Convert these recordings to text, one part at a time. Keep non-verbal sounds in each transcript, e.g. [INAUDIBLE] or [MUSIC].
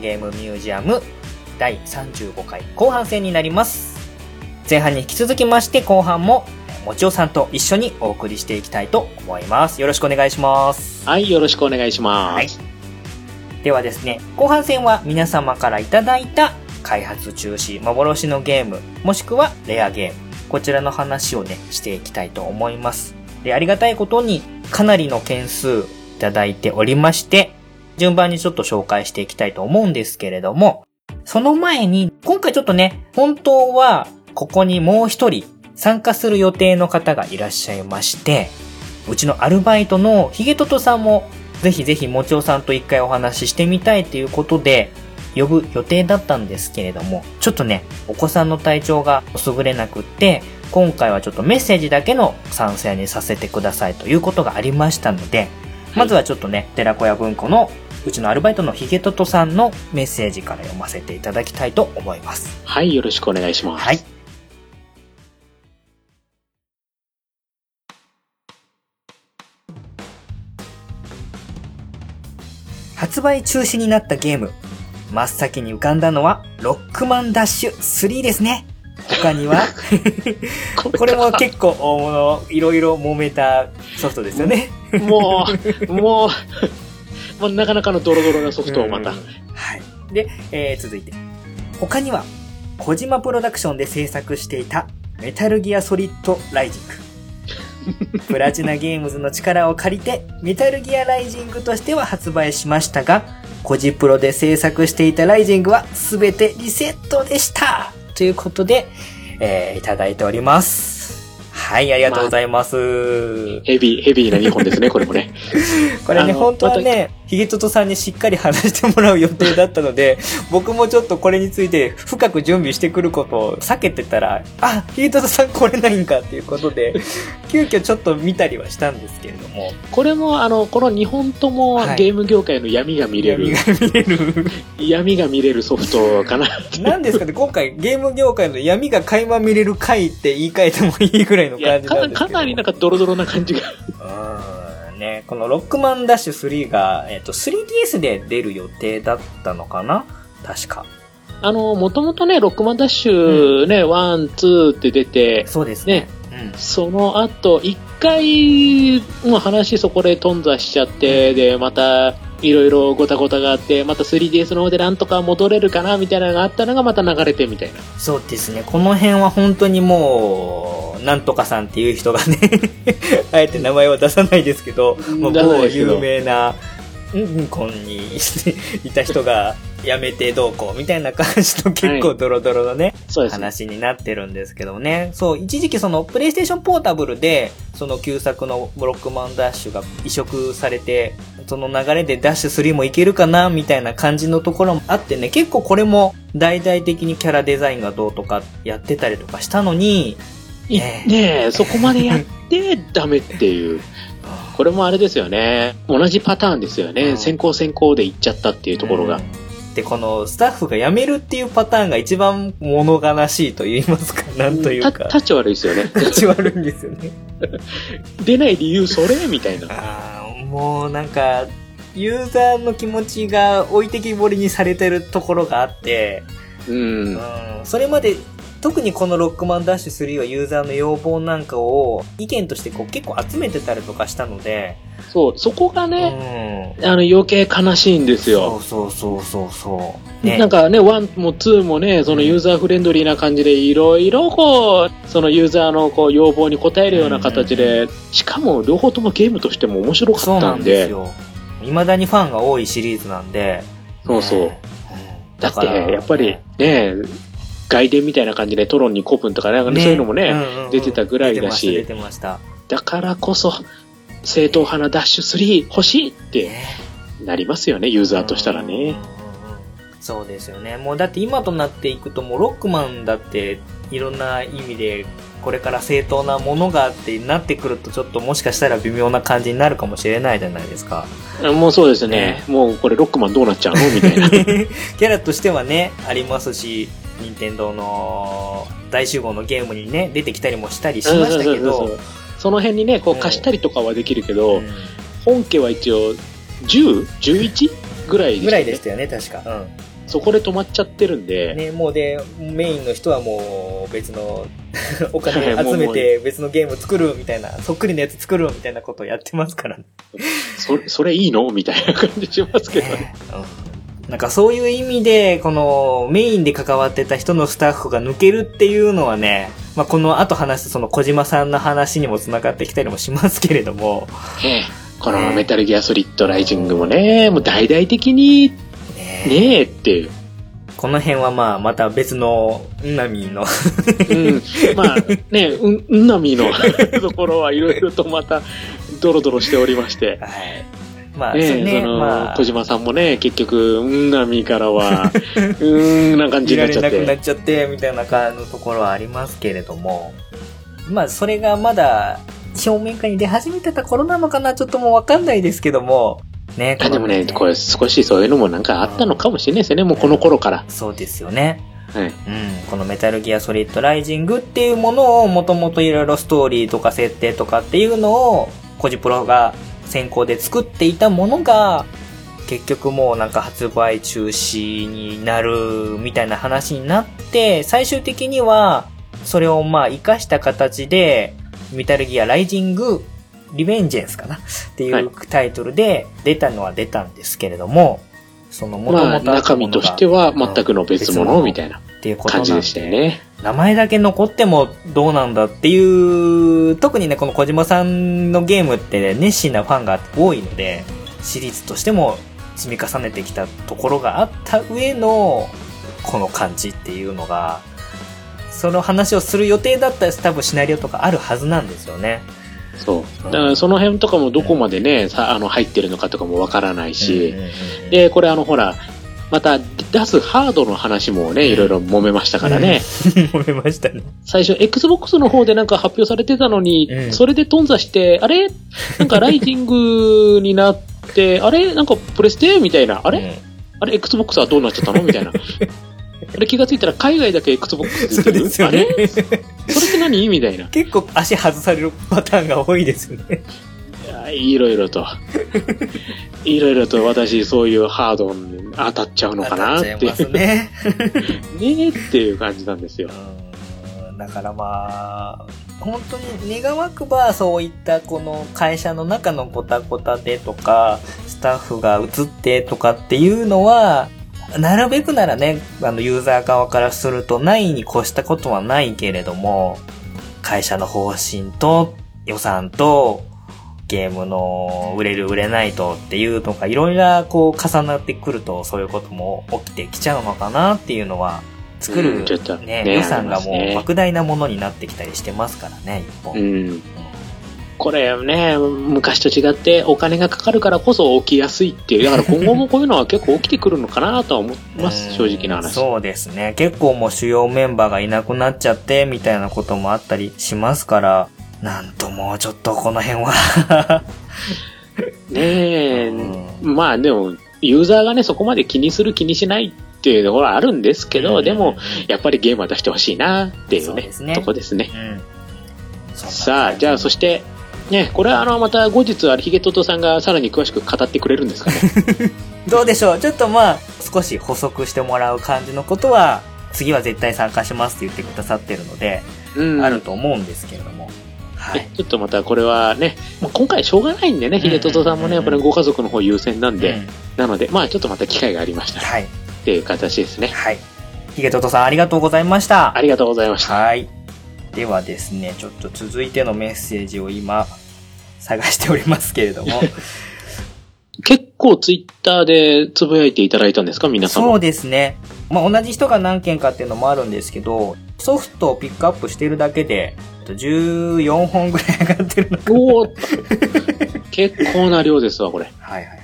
ゲームミュージアム第35回後半戦になります。前半に引き続きまして後半も、もちおさんと一緒にお送りしていきたいと思います。よろしくお願いします。はい、よろしくお願いします。はいではですね、後半戦は皆様からいただいた開発中止、幻のゲーム、もしくはレアゲーム、こちらの話をね、していきたいと思います。で、ありがたいことにかなりの件数いただいておりまして、順番にちょっと紹介していきたいと思うんですけれども、その前に、今回ちょっとね、本当はここにもう一人参加する予定の方がいらっしゃいまして、うちのアルバイトのヒゲトトさんもぜひぜひもちおさんと一回お話ししてみたいということで、呼ぶ予定だったんですけれども、ちょっとね、お子さんの体調が優れなくって、今回はちょっとメッセージだけの参戦にさせてくださいということがありましたので、まずはちょっとね、寺子屋文庫のうちのアルバイトのヒゲトトさんのメッセージから読ませていただきたいと思います。はい、よろしくお願いします。はい。発売中止になったゲーム。真っ先に浮かんだのは、ロックマンダッシュ3ですね。他に [LAUGHS] は、これも結構大物、いろいろ揉めたソフトですよね。もう、もう、もうなかなかのドロドロなソフトをまたうん。はい。で、えー続いて。他には、小島プロダクションで制作していた、メタルギアソリッドライジング。[LAUGHS] プラチナゲームズの力を借りて、メタルギアライジングとしては発売しましたが、コジプロで制作していたライジングは全てリセットでしたということで、えーいただいております。はい、ありがとうございます。ヘビー、ヘビーな2本ですね、これもね。[LAUGHS] これね、本当はね、ヒゲトトさんにしっかり話してもらう予定だったので、[LAUGHS] 僕もちょっとこれについて深く準備してくることを避けてたら、あ、ヒゲトトさんこれないんかっていうことで、[LAUGHS] 急遽ちょっと見たりはしたんですけれども、これも、あの、この2本ともはいゲーム業界の闇が見れる、闇が見れる。闇が見れるソフトかな。なんですかね、今回ゲーム業界の闇が垣間見れる回って言い換えてもいいぐらいの感じなんかですけど。かなりなんかドロドロな感じが。ね、このロックマンダッシュ3が、えっと、3DS で出る予定だったのかな？確か。あの、もともとね、ロックマンダッシュね、 one、two って出て、そうですね。うん。その後、一回、もう話そこで頓挫しちゃって、で、また、いろいろごたごたがあって、また 3DS の方でなんとか戻れるかな、みたいなのがあったのがまた流れてみたいな。そうですね。この辺は本当にもう、なんとかさんっていう人がね、[LAUGHS] あえて名前は出さないですけど、もう有名な、うんうんこんに [LAUGHS] いた人が辞めてどうこうみたいな感じの結構ドロドロのね、そうですね。話になってるんですけどね。そう、一時期その、プレイステーションポータブルで、その旧作のブロックマンダッシュが移植されて、その流れでダッシュ3もいけるかな、みたいな感じのところもあってね、結構これも大々的にキャラデザインがどうとかやってたりとかしたのに、いねねえ、そこまでやって [LAUGHS] ダメっていう。これもあれですよね。同じパターンですようんね。先行先行で行っちゃったっていうところが。うんで、このスタッフが辞めるっていうパターンが一番物悲しいと言いますか、なんというたか。立ち悪いですよね。立ち悪いんですよね。出ない理由それみたいな。あーもうなんか、ユーザーの気持ちが置いてきぼりにされてるところがあって、う。うんん、それまで、特にこのロックマンダッシュ3はユーザーの要望なんかを意見としてこう結構集めてたりとかしたので、そう、そこがうね、ん。あの余計悲しいんですよ。そうそうそうそうそう。ね。なんかね、1も2もね、そのユーザーフレンドリーな感じで、いろいろこう、そのユーザーのこう要望に応えるような形で、しかも両方ともゲームとしても面白かったそうなんでんで、すよ。未だにファンが多いシリーズなんで。そうそうねうんだって、やっぱりね、外伝みたいな感じでトロンにコプンとかね、そういうのもね、んんん出てたぐらいだし出てました、出てだからこそ、正統派なダッシュ3欲しいっ。てねなりますよね、ユーザーとしたらね。そうですよね。もうだって今となっていくともうロックマンだっていろんな意味でこれから正当なものがあってなってくるとちょっともしかしたら微妙な感じになるかもしれないじゃないですか。もうそうですね。もうこれロックマンどうなっちゃうの？みたいな。[LAUGHS] キャラとしてはね、ありますし、任天堂の大集合のゲームにね、出てきたりもしたりしましたけどそう、その辺にね、こううん貸したりとかはできるけど、うん本家は一応 10?11? ぐらいでしたぐらいでしたよね、確か。うん。そこで止まっちゃってるんで、ね、もうで、メインの人はもう別の [LAUGHS] お金集めて別のゲーム作るみたいな、そっくりのやつ作るみたいなことをやってますからね。それ、それいいの？みたいな感じしますけどね。[LAUGHS] うん。なんかそういう意味で、このメインで関わってた人のスタッフが抜けるっていうのはね、まあこの後話すその小島さんの話にも繋がってきたりもしますけれども、ねこのメタルギアソリッドライジングもね、もう大々的にねねえって。この辺はまあまた別のナミのうん。まあね、うん、うんなみの [LAUGHS] ところはいろいろとまたドロドロしておりまして。はい。まあ、ねそうね、その、まあ、小島さんもね、結局、うんなみからは、[LAUGHS] うーんな感じ見になっちゃって。なくなっちゃって、みたいな感じのところはありますけれども、まあ、それがまだ、表面化に出始めてた頃なのかな、ちょっともうわかんないですけども、ね、あでもね、これ。れ少しそういうのもなんかあったのかもしれないですよね、もうこの頃から。そうですよね。はい。うん。このメタルギアソリッドライジングっていうものをもともといろいろストーリーとか設定とかっていうのを、コジプロが先行で作っていたものが、結局もうなんか発売中止になるみたいな話になって、最終的には、それをまあ活かした形で、メタルギアライジングリベンジェンスかな？っていはいうタイトルで出たのは出たんですけれども、その元々まあ、中身としては全くの別物みたいなっていうことなん感じでしたよね。名前だけ残ってもどうなんだっていう、特にね、この小島さんのゲームって、ね、熱心なファンが多いので、シリーズとしても積み重ねてきたところがあった上の、この感じっていうのが、その話をする予定だったら多分シナリオとかあるはずなんですよね。そう。だからその辺とかもどこまでね、さあの入ってるのかとかもわからないし、で、これあのほら、また出すハードの話もね、いろいろ揉めましたからね。[LAUGHS] 思いましたね。最初、Xbox の方でなんか発表されてたのに、うんそれで頓挫して、あれ？なんかライジングになって、あれ？なんかプレステみたいな。あれ、うんあれ ?Xbox はどうなっちゃったの？みたいな。あれ気がついたら海外だけ Xbox 出そうてる？ですよねあれ？それって何？みたいな。結構足外されるパターンが多いですよね。いろいろと。いろいろと私、そういうハードに当たっちゃうのかなって。ね。[LAUGHS] ねっていう感じなんですよ。うんだからまあ、本当に願わくばそういったこの会社の中のごたごたでとか、スタッフが移ってとかっていうのは、なるべくならね、あのユーザー側からするとないに越したことはないけれども、会社の方針と予算とゲームの売れる売れないとっていうのがいろいろこう重なってくるとそういうことも起きてきちゃうのかなっていうのは作る、ねね予算がもう莫大なものになってきたりしてますからね、一本。うん。これね、昔と違ってお金がかかるからこそ起きやすいっていう。だから今後もこういうのは結構起きてくるのかなとは思います、うん正直な話。そうですね。結構もう主要メンバーがいなくなっちゃって、みたいなこともあったりしますから、なんともうちょっとこの辺はねえ、うんまあでも、ユーザーがね、そこまで気にする気にしないっていうところはあるんですけど、うんでも、やっぱりゲームは出してほしいなっていうね、そうねとこですね。うん。さあ、じゃあそしして、ね、これはあの、また後日、あれ、ヒゲトトさんがさらに詳しく語ってくれるんですかね。[LAUGHS] どうでしょう？ちょっとまあ、少し補足してもらう感じのことは、次は絶対参加しますって言ってくださってるので、うん。あると思うんですけれども。はいね。ちょっとまたこれはね、まあ、今回しょうがないんでね、んヒゲトトさんもね、やっぱりご家族の方優先なんで、うんなので、まあちょっとまた機会がありましたらはい。っていう形ですね。はい。ヒゲトトさんありがとうございました。ありがとうございました。はい。ではですね、ちょっと続いてのメッセージを今、探しておりますけれども。[LAUGHS] 結構ツイッターでつぶやいていただいたんですか？皆様。そうですね。まあ、同じ人が何件かっていうのもあるんですけど、ソフトをピックアップしてるだけで、14本ぐらい上がってるのかな。お結構な量ですわ、これ。はいはいはい。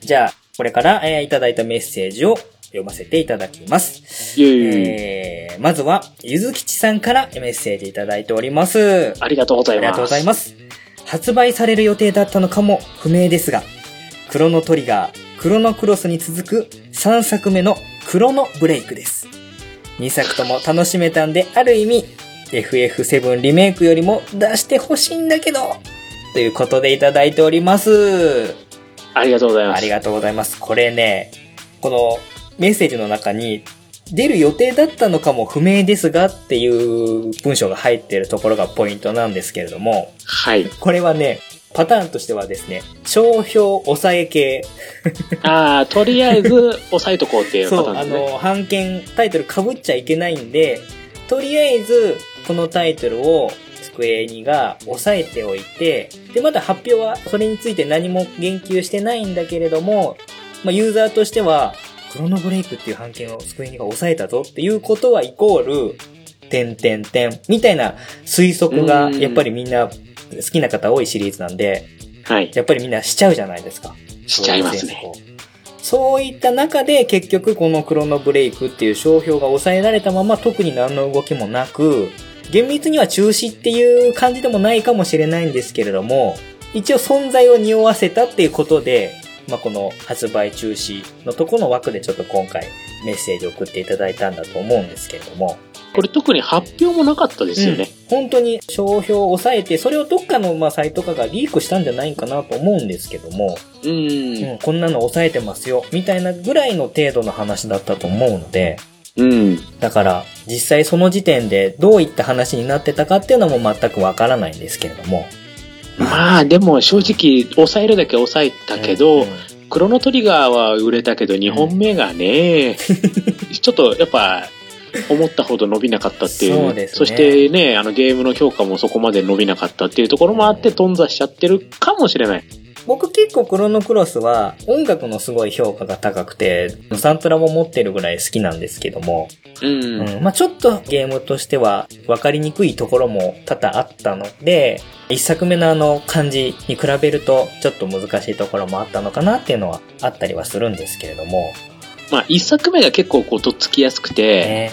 じゃあ、これから、えーいただいたメッセージを読ませていただきます。えー、まずは、ゆずきちさんからメッセージいただいております。ありがとうございます。ありがとうございます。発売される予定だったのかも不明ですが、クロノトリガー、クロノクロスに続く3作目のクロノブレイクです。2作とも楽しめたんで、ある意味、FF7 リメイクよりも出してほしいんだけど、ということでいただいております。ありがとうございます。ありがとうございます。これね、このメッセージの中に、出る予定だったのかも不明ですがっていう文章が入っているところがポイントなんですけれども、はい。これはね、パターンとしてはですね、商標抑え系。[LAUGHS] ああ、とりあえず押さえとこうっていうパそう、あターンですね。の、版権タイトル被っちゃいけないんで、とりあえず、このタイトルを、スクエニが押さえておいて、で、まだ発表はそれについて何も言及してないんだけれども、まあ、ユーザーとしては、クロノブレイクっていう版権をスクエニが抑えたぞっていうことはイコール、点点点みたいな推測が、うんやっぱりみんな好きな方多いシリーズなんで、はい。やっぱりみんなしちゃうじゃないですか。しちゃいますね。そういった中で結局このクロノブレイクっていう商標が抑えられたまま特に何の動きもなく、厳密には中止っていう感じでもないかもしれないんですけれども、一応存在を匂わせたっていうことで、まあ、この発売中止のとこの枠でちょっと今回メッセージを送っていただいたんだと思うんですけれども、これ特に発表もなかったですよね。うん本当に商標を抑えて、それをどっかのまあサイトとかがリークしたんじゃないかなと思うんですけども、うん。うん、こんなの抑えてますよ、みたいなぐらいの程度の話だったと思うので、うん。だから、実際その時点でどういった話になってたかっていうのも全くわからないんですけれども。まあ、でも正直、抑えるだけ抑えたけど、クロノトリガーは売れたけど、2本目がね、[LAUGHS] ちょっとやっぱ、思ったほど伸びなかったっていう。そねしてね、あのゲームの評価もそこまで伸びなかったっていうところもあって、頓挫しちゃってるかもしれない。僕結構クロノクロスは音楽のすごい評価が高くて、サントラも持ってるぐらい好きなんですけども、うん。うん、まあちょっとゲームとしては分かりにくいところも多々あったので、一作目のあの感じに比べるとちょっと難しいところもあったのかなっていうのはあったりはするんですけれども、まあ、一作目が結構こう、とっつきやすくて、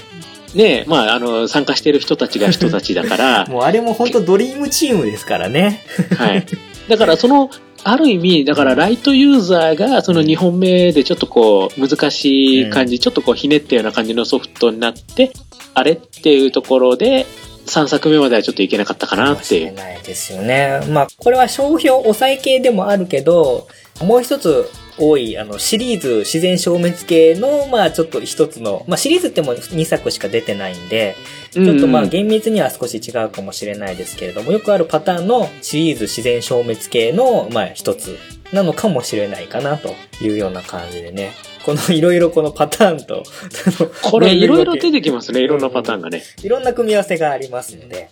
ね、ね、まあ、あの、参加してる人たちが人たちだから、[LAUGHS] もうあれも本当ドリームチームですからね。はい。だからその、ある意味、だからライトユーザーがその2本目でちょっとこう、難しい感じ、ちょっとこうひねったような感じのソフトになって、あれっていうところで、3作目まではちょっといけなかったかなかもっていう。しれないですよね。まあ、これは商標抑え系でもあるけど、もう一つ多い、あの、シリーズ自然消滅系の、まあ、ちょっと一つの、まあ、シリーズってもう2作しか出てないんで、ちょっとまあ、うん厳密には少し違うかもしれないですけれども、よくあるパターンのシリーズ自然消滅系の、まあ、一つなのかもしれないかな、というような感じでね。このいろいろこのパターンと、これ [LAUGHS] いろいろ出ててきますね、いろんなパターンがね。いろんな組み合わせがありますので、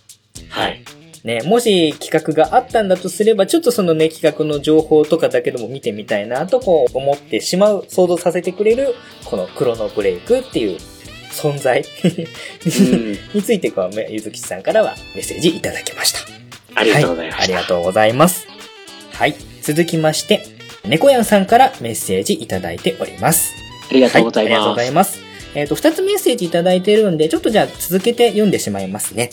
はい。ね、もし企画があったんだとすれば、ちょっとそのね、企画の情報とかだけでも見てみたいなとこう思ってしまう、想像させてくれる、このクロノブレイクっていう存在うん。について、こう、ゆずきちさんからはメッセージいただきました。ありがとうございまはあした。りがとうございます。はい。続きまして、猫やんさんからメッセージいただいております。ありがとうございはありがとうごます。ざいます。えっ、と、二つメッセージいただいてるんで、ちょっとじゃあ続けて読んでしまいますね。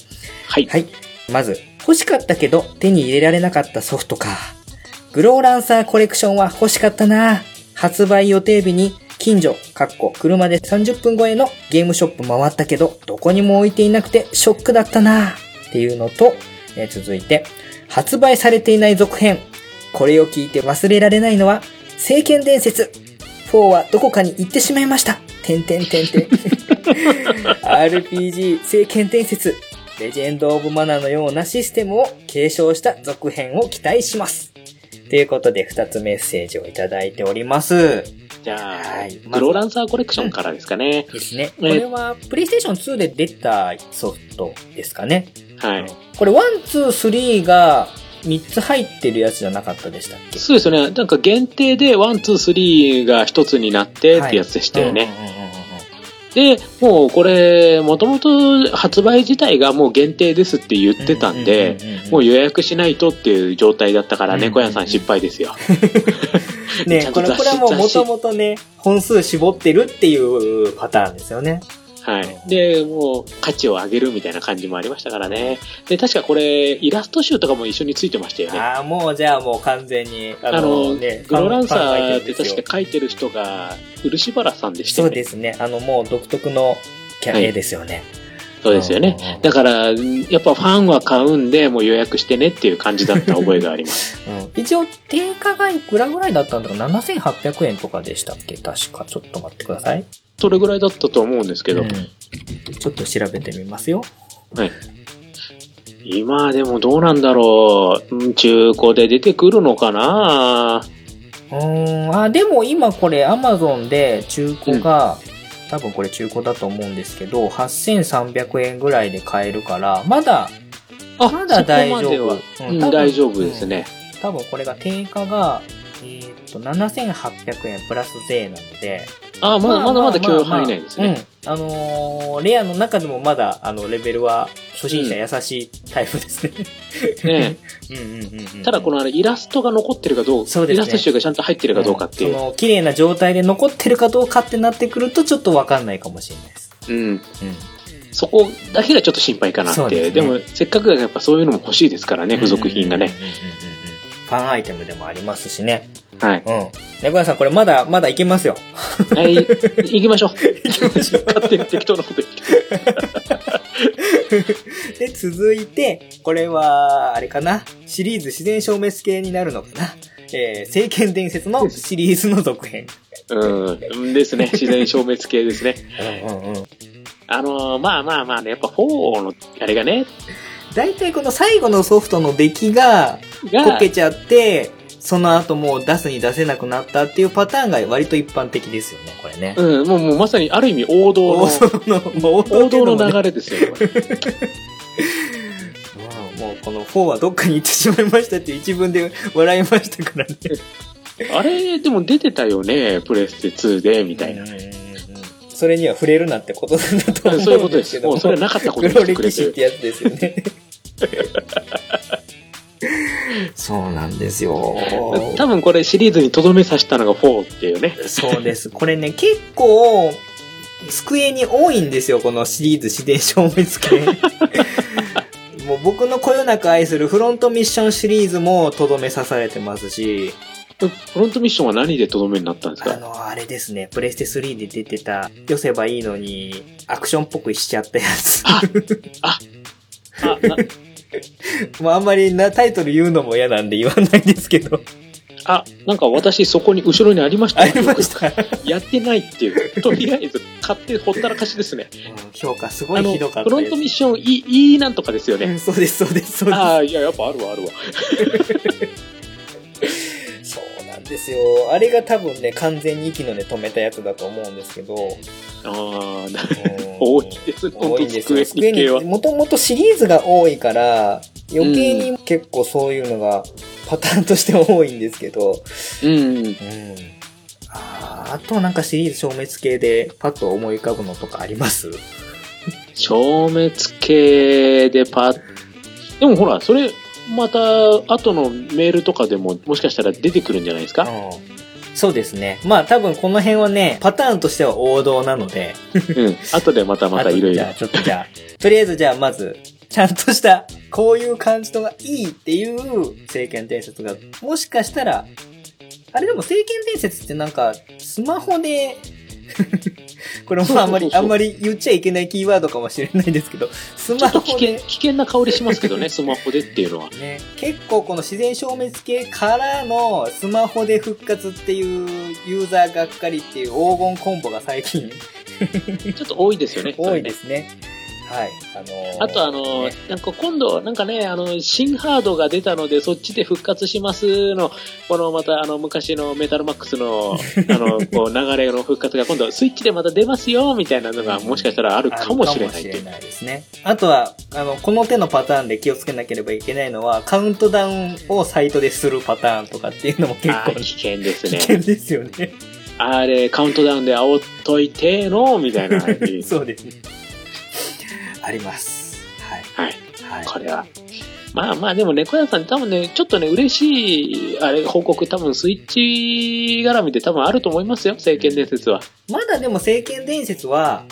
はい。はい。まず、欲しかったけど手に入れられなかったソフトか。グローランサーコレクションは欲しかったな発売予定日に近所、かっこ車で30分超えのゲームショップ回ったけど、どこにも置いていなくてショックだったなっていうのと、え続いて、発売されていない続編。これを聞いて忘れられないのは、聖剣伝説。4はどこかに行ってしまいました。てんてんてんてん。[LAUGHS] RPG 聖剣伝説。レジェンド・オブ・マナのようなシステムを継承した続編を期待します。ということで、二つメッセージをいただいております。じゃあ、はいグローランサーコレクションからですかね。ですね。こねれは、プレイステーション2で出たソフトですかね。はい。これ、1、2、3が3つ入ってるやつじゃなかったでしたっけ？そうですよね。なんか限定で、 one, two, three が一つになってってやつでしたよね。うんうんうんうんうんで、もうこれ、もともと発売自体がもう限定ですって言ってたんで、もう予約しないとっていう状態だったから、猫屋さん失敗ですよ。[LAUGHS] ね [LAUGHS] これこれはもうもともとね、本数絞ってるっていうパターンですよね。はい。で、もう価値を上げるみたいな感じもありましたからね。で、確かこれ、イラスト集とかも一緒についてましたよね。ああ、もうじゃあもう完全に、ああの、ね、グロランサーって確か書いてる人が、漆原さんでしたそよね。うですね。あの、もう独特のキャはい絵ですよね。そうですよね。だから、やっぱファンは買うんで、もう予約してねっていう感じだった覚えがあります。[LAUGHS] うん、一応、定価がいくらぐらいだったんだろう ?7800 円とかでしたっけ？確か。ちょっと待ってください。それぐらいだったと思うんですけど、うんちょっと調べてみますよ。はい。今でもどうなんだろう。うん中古で出てくるのかな？うーん、あ、でも今これ Amazon で中古が、多分これ中古だと思うんですけど、8300円ぐらいで買えるから、まだ、あ、まだ大丈夫うん大丈夫ですね。多分これが定価が、えーっと、7800円プラス税なので、あ、まだまだまだ許容範囲内ですね。うん。あのーレアの中でもまだ、あの、レベルは初心者優しいタイプですね。ね [LAUGHS] うんうんうんうん。ただこのあれイラストが残ってるかどうか、そうですねイラスト集がちゃんと入ってるかどうかっていう。その、綺麗な状態で残ってるかどうかってなってくると、ちょっとわかんないかもしれないです。うん。うん。そこだけがちょっと心配かなって。ですねでも、せっかくやっぱそういうのも欲しいですからね、付属品がね。うんうんうんうんうん。ファンアイテムでもありますしね。はい。うん。猫屋さん、これまだ、まだいけますよ。はい、行きましょう。行きましょう。勝手に適当なこと言って。で、続いて、これは、あれかな。シリーズ自然消滅系になるのかな。えー、聖剣伝説のシリーズの続編。うん。ですね。自然消滅系ですね。うんうんうん。あのーまあまあまあね、やっぱ4の、あれがね、大体この最後のソフトの出来が、こが、けちゃって、その後もう出すに出せなくなったっていうパターンが割と一般的ですよね、これね。うん、もうもうまさにある意味王道の、[LAUGHS] 王道の。流れですよ。これ [LAUGHS] うんもうこの4はどっかに行ってしまいましたって一文で笑いましたからね。あれ、でも出てたよね、プレステ2で、みたいな。うんうんうんうんそれには触れるなってことなんだと思そういうことです。うんですけどもうそれなかったことに黒してくれて歴史ってやつですよね。[LAUGHS] そうなんですよ。多分これシリーズにとどめさせたのが4っていうね。そうです。これね、結構、机に多いんですよ、このシリーズ自然消滅系。[LAUGHS] もう僕のこよなく愛するフロントミッションシリーズもとどめ刺されてますし、フロントミッションは何でとどめになったんですか？あの、あれですね、プレステ3で出てた、寄せばいいのに、アクションっぽくしちゃったやつ。ああ、な [LAUGHS] もうあんまりなタイトル言うのも嫌なんで言わないんですけど。あ、なんか私そこに後ろにありましたよありました。やってないっていう。[LAUGHS] とりあえず買ってほったらかしですね。うん評価すごいひどかったフロントミッション E、E なんとかですよね。うんそうです、そうです、そうです。ああ、いや、やっぱあるわ、あるわ。[LAUGHS] ですよ。あれが多分ね、完全に息の根止めたやつだと思うんですけど。ああ、多いです、多いんですよ。机系は。もともとシリーズが多いから、余計に結構そういうのがパターンとして多いんですけど。うん。うん。あーあとなんかシリーズ消滅系でパッと思い浮かぶのとかあります？消滅系でパッ、でもほら、それ、また、後のメールとかでも、もしかしたら出てくるんじゃないですか？うんそうですね。まあ多分この辺はね、パターンとしては王道なので。うん。後でまたまたいろいろじゃあ。ちょっとじゃあ、とりあえずじゃあまず、ちゃんとした、こういう感じのがいいっていう聖剣伝説が、もしかしたら、あれでも聖剣伝説ってなんか、スマホで、これもあんまり、あんまり言っちゃいけないキーワードかもしれないですけど、スマちょっと危険、ホで、危険な香りしますけどね、スマホでっていうのは。ね、結構この自然消滅系からのスマホで復活っていうユーザーがっかりっていう黄金コンボが最近 [LAUGHS] ちょっと多いですよね。多いですね。はい。あのーあとあの、ねなんか今度、なんかね、あの、新ハードが出たので、そっちで復活しますの、このまたあの、昔のメタルマックスの、[LAUGHS] あの、こう、流れの復活が今度、スイッチでまた出ますよ、みたいなのが、もしかしたらあるかもしれないれないですね。あとは、あの、この手のパターンで気をつけなければいけないのは、カウントダウンをサイトでするパターンとかっていうのも結構危険ですね。危険ですよね。あれ、カウントダウンで煽っといての、みたいな。[LAUGHS] そうですね。あります。はい。はい。はい。これは。まあまあ、でも猫屋さん多分ね、ちょっとね、嬉しい、あれ、報告多分スイッチ絡みで多分あると思いますよ、聖剣伝説は。まだでも聖剣伝説は、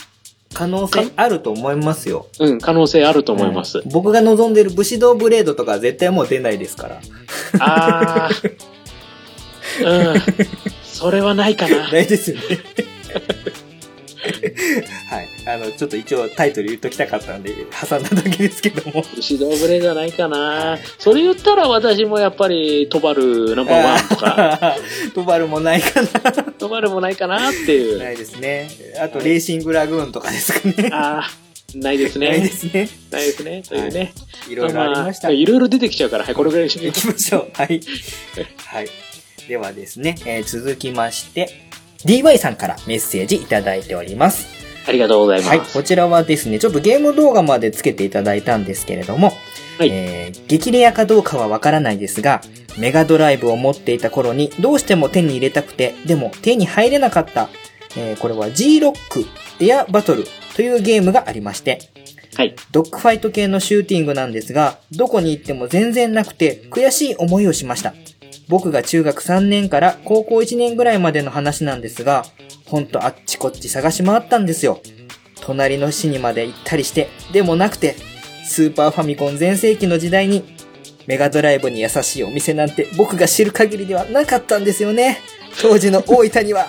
可能性あると思いますよ。うん、可能性あると思います。うん僕が望んでる武士道ブレードとかは絶対もう出ないですから。あー。[LAUGHS] うん。それはないかな。ないですよね。はい。あの、ちょっと一応タイトル言っときたかったんで、挟んだだけですけども。指導ブレじゃないかな。それ言ったら私もやっぱり、トバルナンバーワンとか、トバルもないかな。トバルもないかなっていう。ないですね。あと、レーシングラグーンとかですかね。ああ、ないですないでね。すね。ないですね。というね。いろいろありました。あいろいろ出てきちゃうから、はい、これぐらいにしときましょう。はい。はい。ではですね、えー続きまして、DY さんからメッセージいただいております。ありがとうございます。はい。こちらはですね、ちょっとゲーム動画までつけていただいたんですけれども、はいえー激レアかどうかはわからないですが、メガドライブを持っていた頃にどうしても手に入れたくて、でも手に入れなかった、えーこれは G-Rock エアバトルというゲームがありまして、はい。ドッグファイト系のシューティングなんですが、どこに行っても全然なくて悔しい思いをしました。僕が中学3年から高校1年ぐらいまでの話なんですが、ほんとあっちこっち探し回ったんですよ。隣の市にまで行ったりして、でもなくて、スーパーファミコン全盛期の時代に、メガドライブに優しいお店なんて僕が知る限りではなかったんですよね。当時の大分には。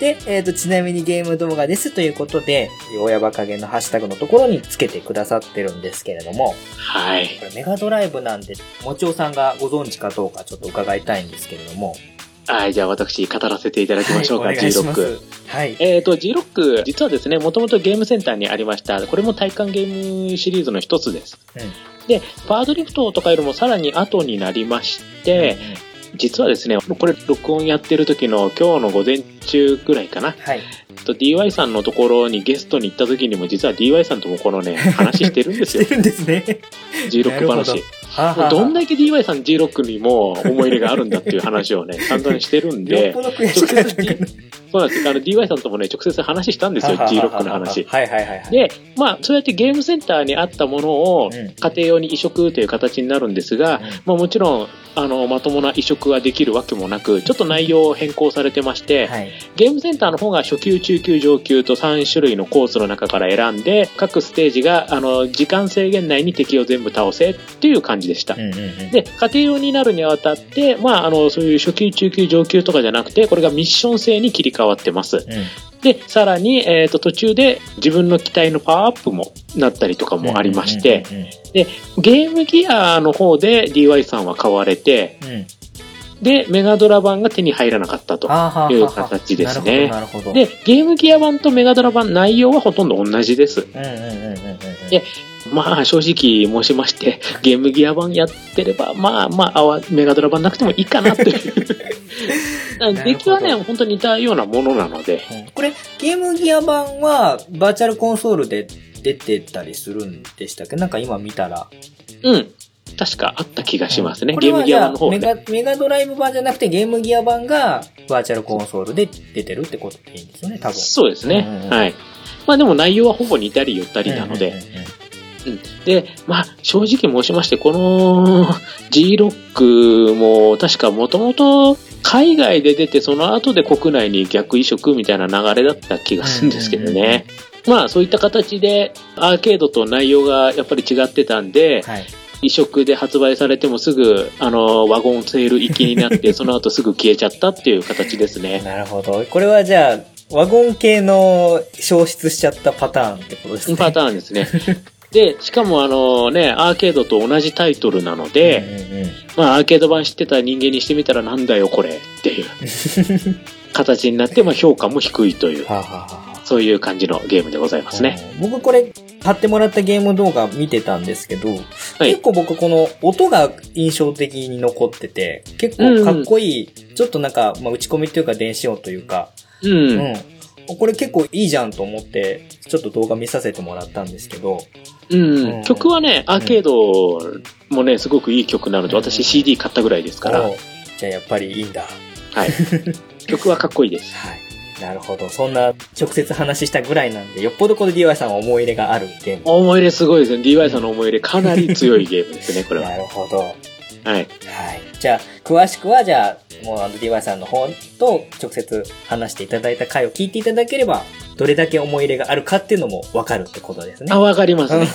で、えっ、と、ちなみにゲーム動画ですということで、親バカゲのハッシュタグのところにつけてくださってるんですけれども、はい。これメガドライブなんで、もちおさんがご存知かどうかちょっと伺いたいんですけれども。はい、じゃあ私、語らせていただきましょうか、はいお願いします G-Rock。はい。えっ、と、G-Rock、実はですね、もともとゲームセンターにありました、これも体感ゲームシリーズの一つです。うんで、パワードリフトとかよりもさらに後になりまして、実はですね、これ録音やってる時の今日の午前中ぐらいかな、はい。と DY さんのところにゲストに行った時にも実は DY さんともこのね、[LAUGHS] 話してるんですよして。るんですね。G-Rock なるほど話。はあはあどんだけ DY さん G-Rock にも思い入れがあるんだっていう話をね、[LAUGHS] 散々してるんでぽ、ど悔しかったんかなそうなんですよ。あの DY さんともね、直接話したんですよ、G-Rock の話。はいはいはいはい。で、まあ、そうやってゲームセンターにあったものをうん家庭用に移植という形になるんですが、うんまあもちろん、あの、まともな移植ができるわけもなく、ちょっと内容を変更されてまして、はい。ゲームセンターの方が初級、中級、上級と3種類のコースの中から選んで、各ステージが、あの、時間制限内に敵を全部倒せっていう感じでした。で、家庭用になるにあたって、まあ、あの、そういう初級、中級、上級とかじゃなくて、これがミッション制に切り替わってます。うんで、さらに、えっ、と、途中で自分の機体のパワーアップもなったりとかもありまして、うんうんゲームギアの方で DY さんは買われて。で、メガドラ版が手に入らなかったと。いう形ですねなるほど、なるほど。で、ゲームギア版とメガドラ版内容はほとんど同じです。でまあ、正直申しまして、ゲームギア版やってれば、まあまああわ、メガドラ版なくてもいいかなという。出来はね、本当に似たようなものなので、うんこれ、ゲームギア版は、バーチャルコンソールで出てたりするんでしたっけ？なんか今見たら。うん。確かあった気がしますね。ゲームギア版の方で。メガ、メガドライブ版じゃなくてゲームギア版がバーチャルコンソールで出てるってことでいいんですよね、多分。そうですね。うんうんはい。まあでも内容はほぼ似たり寄ったりなので、うんで、まあ、正直申しまして、この G-Rock も確かもともと海外で出て、その後で国内に逆移植みたいな流れだった気がするんですけどね。まあ、そういった形でアーケードと内容がやっぱり違ってたんで、はい。移植で発売されてもすぐ、あの、ワゴンセール行きになって、[LAUGHS] その後すぐ消えちゃったっていう形ですね。なるほど。これはじゃあ、ワゴン系の消失しちゃったパターンってことですね。パターンですね。[LAUGHS] で、しかもあのね、アーケードと同じタイトルなので、うんうんうんまあ、アーケード版知ってた人間にしてみたらなんだよこれっていう [LAUGHS] 形になって、まあ、評価も低いという、はあ、はあはあそういう感じのゲームでございますね。うん僕これ、貼ってもらったゲーム動画見てたんですけど、はい結構僕この音が印象的に残ってて、結構かっこいい、ちょっとなんか、まあ、打ち込みというか電子音というか、うん。うん。これ結構いいじゃんと思って、ちょっと動画見させてもらったんですけど、うん。うん曲はね、アーケードもね、すごくいい曲なので、うん私 CD 買ったぐらいですから、じゃあやっぱりいいんだ。はい。[LAUGHS] 曲はかっこいいです。はい。なるほど。そんな直接話したぐらいなんで、よっぽどこの DY さんは思い入れがあるゲーム。思い入れすごいですね。DY さんの思い入れかなり強いゲームですね、これは。[LAUGHS] なるほど。はい。はい。じゃあ、詳しくは、じゃあ、もうあの DY さんの方と直接話していただいた回を聞いていただければ、どれだけ思い入れがあるかっていうのもわかるってことですね。あ、わかりますね。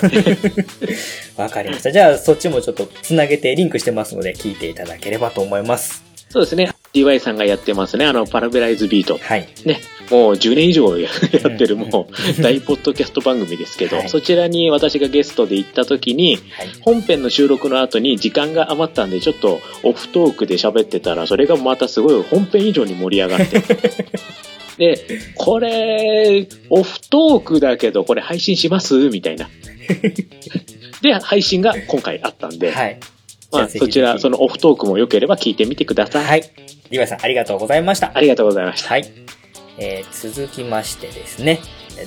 [LAUGHS] わかりました。じゃあ、そっちもちょっとつなげてリンクしてますので、聞いていただければと思います。そうですね。DY さんがやってますね。あの、パラベライズビート。はい。ね。もう10年以上ややってるうんもう [LAUGHS] 大ポッドキャスト番組ですけど、はいそちらに私がゲストで行った時に、はい。本編の収録の後に時間が余ったんで、ちょっとオフトークで喋ってたら、それがまたすごい本編以上に盛り上がって。[LAUGHS] で、これ、オフトークだけど、これ配信します？みたいな。[LAUGHS] で、配信が今回あったんで、はい。まあ、そちら、そのオフトークも良ければ聞いてみてください。はい。リヴァイさん、ありがとうございました。ありがとうございました。はい。えー、続きましてですね、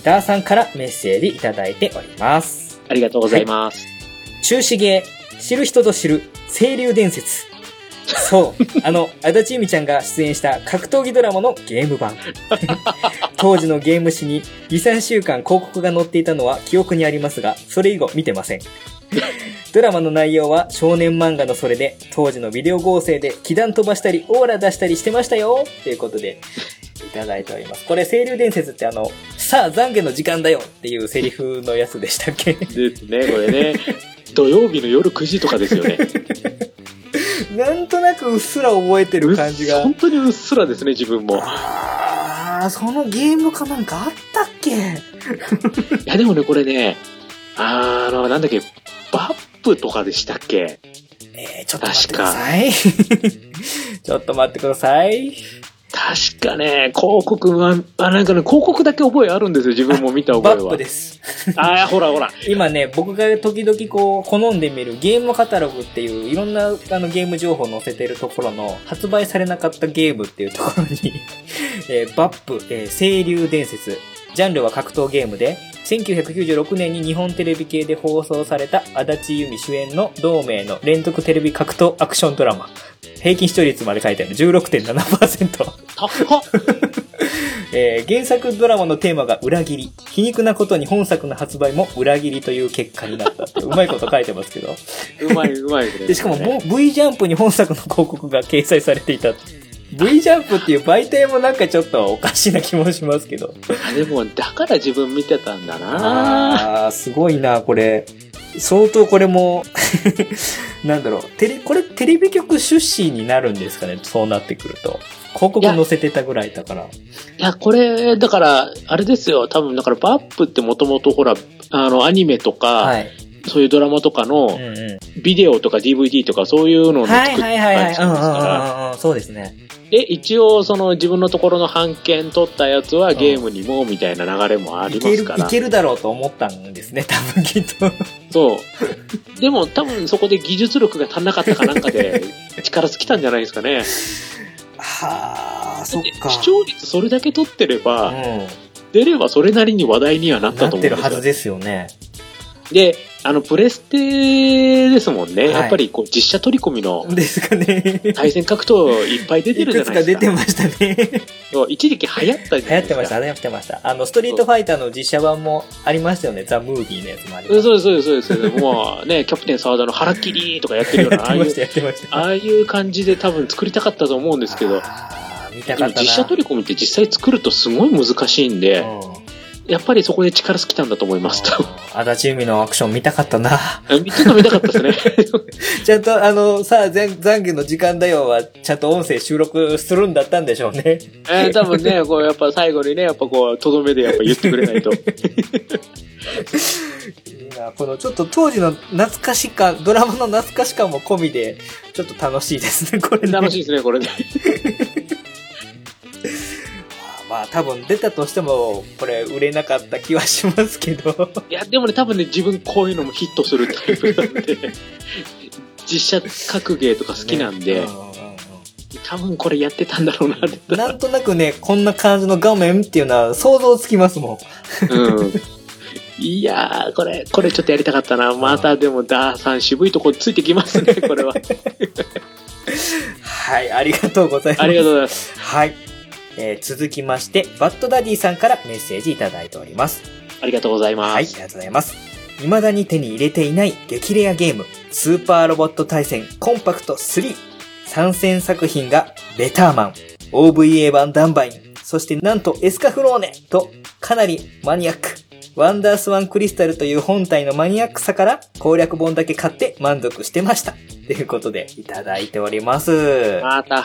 ダーさんからメッセージいただいております。ありがとうございます。中止ゲー、知る人ぞ知る、清流伝説。そう、[LAUGHS] あの、足立由美ちゃんが出演した格闘技ドラマのゲーム版。[LAUGHS] 当時のゲーム誌に2、3週間広告が載っていたのは記憶にありますが、それ以後見てません。[LAUGHS] ドラマの内容は少年漫画のそれで、当時のビデオ合成で気弾飛ばしたり、オーラ出したりしてましたよということで、いただいております。これ、清流伝説ってあの、さあ、懺悔の時間だよっていうセリフのやつでしたっけ？ですね、これね。[LAUGHS] 土曜日の夜9時とかですよね。[LAUGHS] なんとなくうっすら覚えてる感じが。本当にうっすらですね、自分も。あー、そのゲームかなんかあったっけ？いや、でもね、これね、あの、なんだっけ、バップとかでしたっけ？えー、ちょっと待ってください。[LAUGHS] ちょっと待ってください。確かね、広告は、あ、なんかね、広告だけ覚えあるんですよ、自分も見た覚バえは。ップです。[LAUGHS] ああ、ほらほら。今ね、僕が時々こう、好んで見るゲームカタログっていういろんなあのゲーム情報載せてるところの発売されなかったゲームっていうところに、[LAUGHS] えーバップ、えー清流伝説。ジャンルは格闘ゲームで、1996年に日本テレビ系で放送された足立由美主演の同名の連続テレビ格闘アクションドラマ。平均視聴率まで書いてある16.7%。高っ [LAUGHS] えー原作ドラマのテーマが裏切り。皮肉なことに本作の発売も裏切りという結果になったって。うまいこと書いてますけど。うまいうまい、ね。で、しかも、ボ V ジャンプに本作の広告が掲載されていた。V ジャンプっていう媒体もなんかちょっとおかしな気もしますけど。あでも、だから自分見てたんだなあー、すごいな、これ。相当これも、[LAUGHS] なんだろう、テレ、これテレビ局出身になるんですかね、そうなってくると。広告載せてたぐらいだから。いや、これ、だから、あれですよ、多分、だから、バップってもともとほら、あの、アニメとか、はい。そういうドラマとかの。ビデオとか DVD とかそういうのをはい作ってはいはいはい。たりするんですから。そうですね。で、一応、その自分のところの版権取ったやつはゲームにもみたいな流れもありいける、ますから。いけるだろうと思ったんですね、多分きっと。そう。でも多分そこで技術力が足んなかったかなんかで [LAUGHS] 力尽きたんじゃないですかね。はあ、そっか。視聴率それだけ取ってれば、うん。出ればそれなりに話題にはなっなたってるはずと思うんですよ。ですよね。で、あの、プレステですもんね。はいやっぱりこう実写取り込みのですかね。対戦格闘いっぱい出てるじゃないですか。か出てましたね。そう一時期流行ったじゃないですか。流行ってました、流行ってました。あの、ストリートファイターの実写版もありましたよね。ザ・ムービーのやつもありました。そうです、そうです、そうです。もうね、[LAUGHS] キャプテン沢田の腹切りとかやってるような、ああいうやってました、やってました。ああいう感じで多分作りたかったと思うんですけど、あー見たでもかったな。実写取り込みって実際作るとすごい難しいんで、うんやっぱりそこで力尽きたんだと思いますと。足立由美のアクション見たかったな。ちょっと見たかったですね。[LAUGHS] ちゃんと、あの、さあ、懺懺悔の時間だよは、ちゃんと音声収録するんだったんでしょうね。えー、多分ね、こうやっぱ最後にね、やっぱこう、とどめでやっぱ言ってくれないと。いいなこのちょっと当時の懐かし感、ドラマの懐かし感も込みで、ちょっと楽しいですね、これね。楽しいですね、これね。[LAUGHS] まあ多分出たとしても、これ売れなかった気はしますけど。いや、でもね、多分ね、自分こういうのもヒットするタイプなんで、実写格ゲーとか好きなんで、ねうんうんうん多分これやってたんだろうなって。うんなんとなくね、こんな感じの画面っていうのは想像つきますもん。うん。いやー、これ、これちょっとやりたかったな。またでも、ダーさん渋いとこついてきますね、これは。[LAUGHS] はい、ありがとうございます。ありがとうございます。はい。えー続きまして、バッドダディさんからメッセージいただいております。ありがとうございます。はい、ありがとうございます。未だに手に入れていない激レアゲーム、スーパーロボット対戦コンパクト3。参戦作品がベターマン、OVA 版ダンバイン、そしてなんとエスカフローネとかなりマニアック。ワンダースワンクリスタルという本体のマニアックさから攻略本だけ買って満足してました。ということでいただいております。また、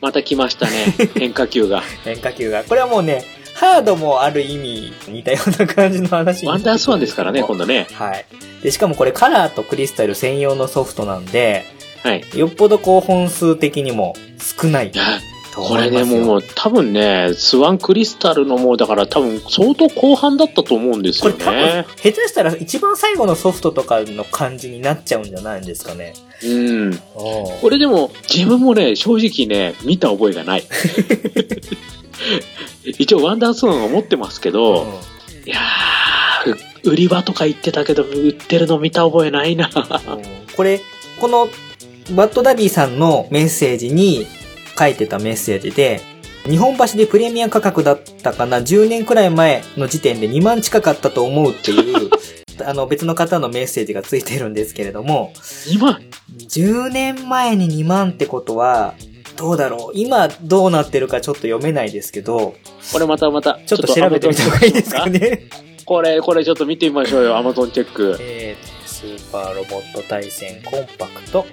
また来ましたね。[LAUGHS] 変化球が。変化球が。これはもうね、ハードもある意味似たような感じの話にワンダースワンですからね、今度ね。はい。で、しかもこれカラーとクリスタル専用のソフトなんで、はい。よっぽどこう本数的にも少ない [LAUGHS] これね。もう多分ね、スワンクリスタルのもうだから多分相当後半だったと思うんですよこれ多分ね。、下手したら一番最後のソフトとかの感じになっちゃうんじゃないんですかね。うん。おこれでも、自分もね、正直ね、見た覚えがない。[LAUGHS] 一応ワンダースワンは持ってますけど、いやー、売り場とか行ってたけど、売ってるの見た覚えないな。これ、この、バッドダディさんのメッセージに書いてたメッセージで、日本橋でプレミア価格だったかな、10年くらい前の時点で2万近かったと思うっていう、[LAUGHS] あの別の方のメッセージがついてるんですけれども、今、10年前に2万ってことは、どうだろう？今どうなってるかちょっと読めないですけど、これまたまた、ちょっと調べてみた方がいいですかね。これ、これちょっと見てみましょうよ、アマゾンチェック。えー、スーパーロボット対戦コンパクト。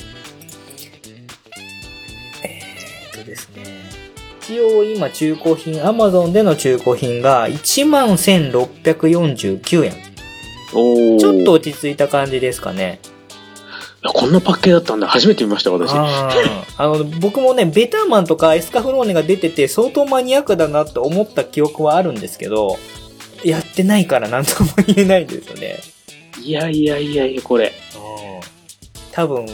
一応今中古品、Amazon での中古品が11,649円。ちょっと落ち着いた感じですかね。こんなパッケージだったんだ。初めて見ました、私。あの、僕もね、ベターマンとかエスカフローネが出てて相当マニアックだなって思った記憶はあるんですけど、やってないからなんとも言えないんですよね。いやいやいやいや、これ。多分、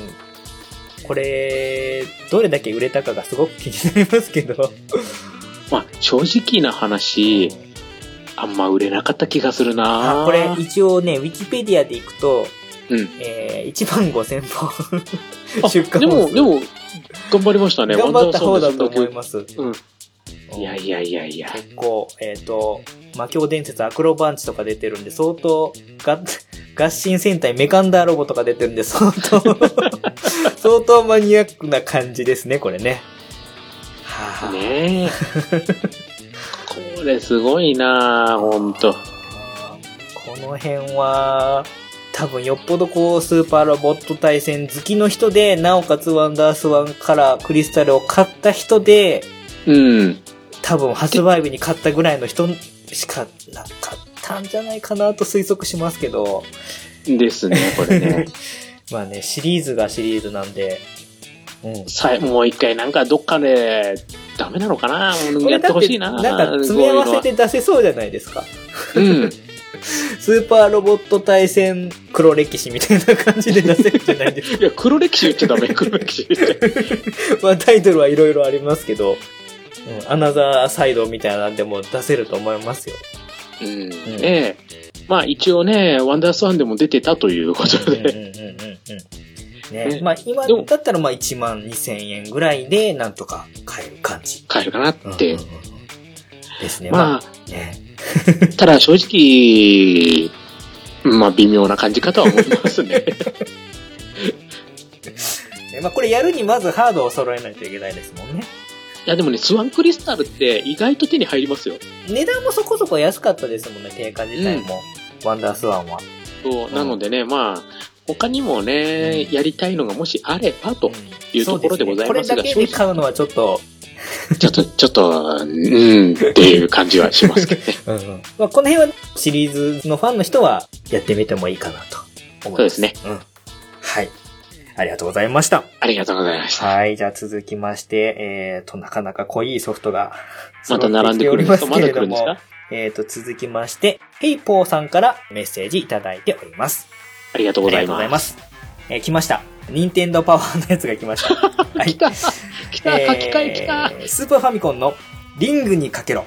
これ、どれだけ売れたかがすごく気になりますけど。まあ、正直な話、あんま売れなかった気がするなあこれ一応ね、ウィキペディアで行くと、うん。えー、1万5000本あ出荷でも、でも、頑張りましたね。頑張った方だと思います。うん。いやいやいやいや。結構、えっ、と、魔境伝説アクロバンチとか出てるんで、相当、が、合心戦隊メカンダーロボとか出てるんで、相当、[LAUGHS] 相当マニアックな感じですね、これね。はあ、ねえ。これすごいなほんと。この辺は、多分よっぽどこう、スーパーロボット対戦好きの人で、なおかつワンダースワンからクリスタルを買った人で、うん。多分発売日に買ったぐらいの人しかなかったんじゃないかなと推測しますけど、ですね、これね。[LAUGHS] まあね、シリーズがシリーズなんで、うん。さもう一回なんかどっかで、ダメなのかな？こやってほしいななんか詰め合わせて出せそうじゃないですか。こういうのはスーパーロボット対戦黒歴史みたいな感じで出せるじゃないですか。うん。いや、黒歴史言っちゃダメ、黒歴史言っちゃ。[LAUGHS] まあタイトルはいろいろありますけど、うん、アナザーサイドみたいなんでも出せると思いますよ。うん。ねえ。まあ一応ね、ワンダースワンでも出てたということで。うんうんうんうんうん。ね、ねまあ今だったらまあ1万2000円ぐらいでなんとか買える感じ。帰るかなって。うんうんうんですね。まあ、ね。あ、[LAUGHS] ただ正直、まあ微妙な感じかとは思いますね。[LAUGHS] ねまあこれやるにまずハードを揃えないといけないですもんね。いやでもね、スワンクリスタルって意外と手に入りますよ。値段もそこそこ安かったですもんね、定価自体も。ワンダースワンは。そう、んなのでね、まあ、他にもね、やりたいのがもしあればというところでございますが、そうですねこれだけで買うのはちょっと、ちょっと、ちょっと、うん、っていう感じはしますけどね。[LAUGHS] うんうんまあ、この辺はシリーズのファンの人はやってみてもいいかなと思います。そうですね。うん。はい。ありがとうございました。ありがとうございました。はい。じゃあ続きまして、えーと、なかなか濃いソフトがまた並んでくるんですか？まだ来るんですか？えーと、続きまして、ヘイポーさんからメッセージいただいております。ありがとうございありがとうございま。ますす。えー来ました。任天堂パワーのやつが来ました。[LAUGHS] はい。来た来た書き換え来たえースーパーファミコンのリングにかけろ。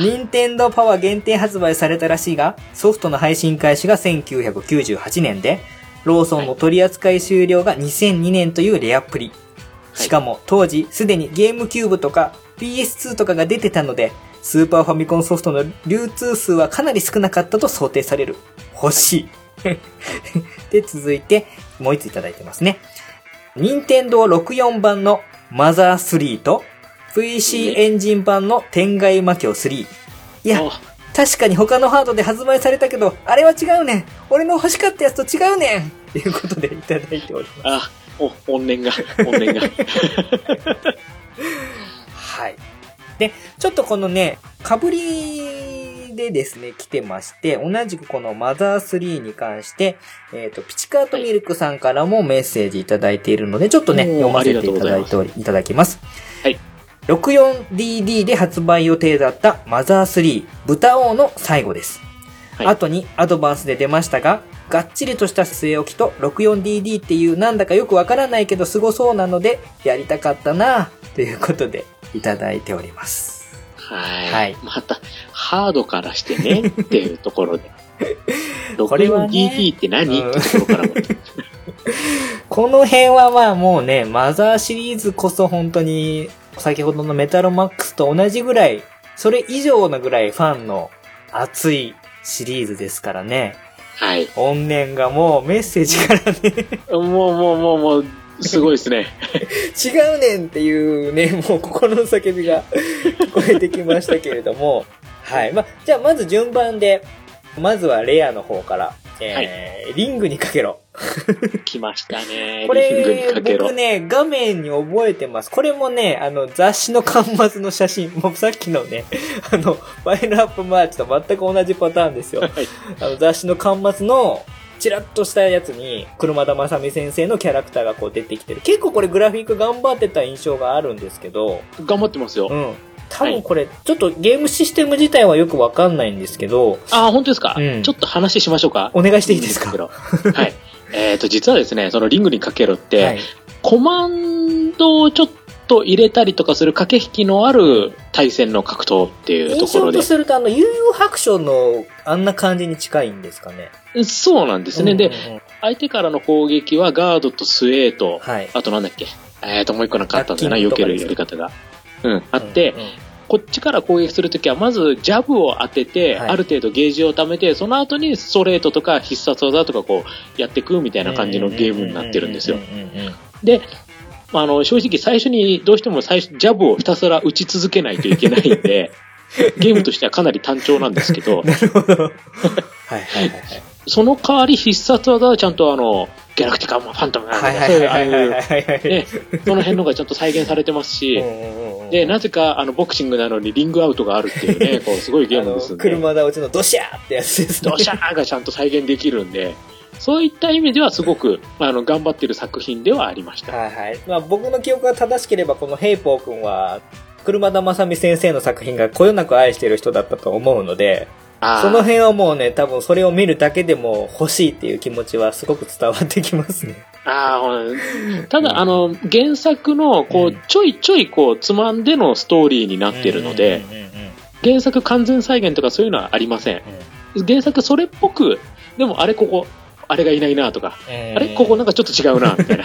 任天堂パワー限定発売されたらしいが、ソフトの配信開始が1998年で、ローソンの取扱い終了が2002年というレアっぷり。しかも当時すでにゲームキューブとか PS2 とかが出てたので、スーパーファミコンソフトの流通数はかなり少なかったと想定される。欲しい。[LAUGHS] で、続いて、もう一ついただいてますね。任天堂64版のマザー3と、VC エンジン版の天外魔境3。いや、あ確かに他のハードで発売されたけど、あれは違うねん俺の欲しかったやつと違うねんということでいただいております。あ、お、怨念が、[LAUGHS] 怨念が。はい。で、ちょっとこのね、かぶりでですね、来てまして、同じくこのマザー3に関して、えっ、と、ピチカートミルクさんからもメッセージいただいているので、ちょっとね、おー読ませていただいありがとうございただきます。はい。64DD で発売予定だったマザー3、豚王の最後です。はい後にアドバンスで出ましたが、がっちりとした据え置きと 64DD っていうなんだかよくわからないけど凄そうなので、やりたかったなということでいただいております。はい。はいまた、ハードからしてね、っていうところで。[LAUGHS] これはね 64DD って何、うんってところからも。[LAUGHS] この辺はまあもうね、マザーシリーズこそ本当に、先ほどのメタロマックスと同じぐらい、それ以上のぐらいファンの熱いシリーズですからね。はい。怨念がもうメッセージからね、もうもうもうもう、すごいですね。違うねんっていうね、もう心の叫びが聞こえてきましたけれども。はい。まあ、じゃあまず順番で、まずはレアの方から、えーリングにかけろ。来ましたね。[LAUGHS] こリングにれ、かけろ僕。ね、画面に覚えてます。これもね、あの、雑誌の端末の写真、もうさっきのね、[LAUGHS] あの、ファイルアップマーチと全く同じパターンですよ。はい。あの、雑誌の端末の、チラッとしたやつに、車田正美先生のキャラクターがこう出てきてる。結構これグラフィック頑張ってた印象があるんですけど、頑張ってますよ。うん。多分これ、ちょっとゲームシステム自体はよくわかんないんですけど、あ、本当ですか、うんちょっと話しましょうか。お願いしていいですか？はい。えっと、実はですね、そのリングにかけろって、はい。コマンドをちょっと入れたりとかする駆け引きのある対戦の格闘っていうと印ころで。象とすると、あの、悠々白書のあんな感じに近いんですかね？そうなんですね。で、うんうんうん相手からの攻撃はガードとスウェート、はい。あとなんだっけ、えっ、と、もう一個なんかあったんだよな、避けるやり方が。うん、あって、うんうん。こっちから攻撃するときは、まずジャブを当てて、はい。ある程度ゲージを貯めて、その後にストレートとか必殺技とかこう、やっていくみたいな感じのゲームになってるんですよ。で、まああの、正直最初にどうしても最初、ジャブをひたすら打ち続けないといけないんで、[LAUGHS] ゲームとしてはかなり単調なんですけど、[LAUGHS] なるほど。はいはいはいその代わり必殺技はちゃんとあの、ギャラクティカファントムなんはい。か、はいそういう、ああはいう。ね、その辺のがちゃんと再現されてますし、で、なぜか、あの、ボクシングなのにリングアウトがあるっていうね、[LAUGHS] こう、すごいゲームですあのんで、車田落ちのドシャーってやつですね。ドシャーがちゃんと再現できるんで、そういった意味ではすごく、あの、頑張ってる作品ではありました。はいはい。まあ僕の記憶が正しければ、このヘイポー君は、車田正美先生の作品がこよなく愛している人だったと思うので、その辺はもうね、多分それを見るだけでも欲しいっていう気持ちはすごく伝わってきますね。あーただ、あの、原作の、こうちょいちょい、こう、つまんでのストーリーになってるので、原作完全再現とかそういうのはありません。原作それっぽく、でもあれここ、あれがいないなとか、うんあれここなんかちょっと違うな、みたいな。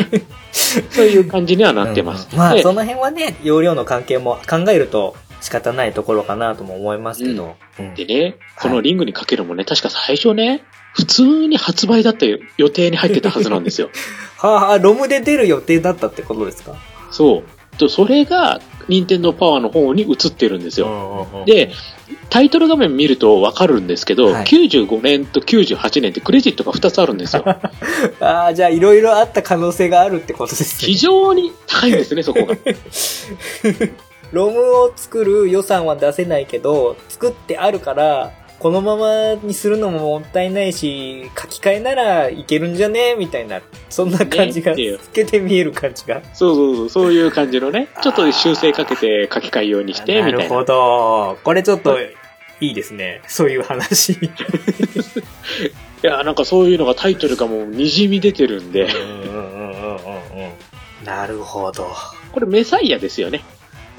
[LAUGHS] そういう感じにはなってます。うんまあ、でその辺はね、容量の関係も考えると仕方ないところかなとも思いますけど。うんでね、このリングにかけるもね、確か最初ね、普通に発売だった予定に入ってたはずなんですよ。[LAUGHS] はあ、ロムで出る予定だったってことですか？そう。とそれが、任天堂パワーの方に移ってるんですよ。で、タイトル画面見るとわかるんですけど、はい95年と98年ってクレジットが2つあるんですよ。[LAUGHS] ああ、じゃあいろいろあった可能性があるってことです非ね。常に高いんですね、そこが。[LAUGHS] ロムを作る予算は出せないけど、作ってあるから、このままにするのももったいないし、書き換えならいけるんじゃね？みたいな、そんな感じが、ねっていう透けて見える感じが。そうそうそう、そういう感じのね、ちょっと修正かけて書き換えようにして、みたいな。なるほど。これちょっと、いいですね。そういう話。いや、なんかそういうのがタイトルがもう滲み出てるんで、うんうんうんうんうんうん。なるほど。これメサイアですよね。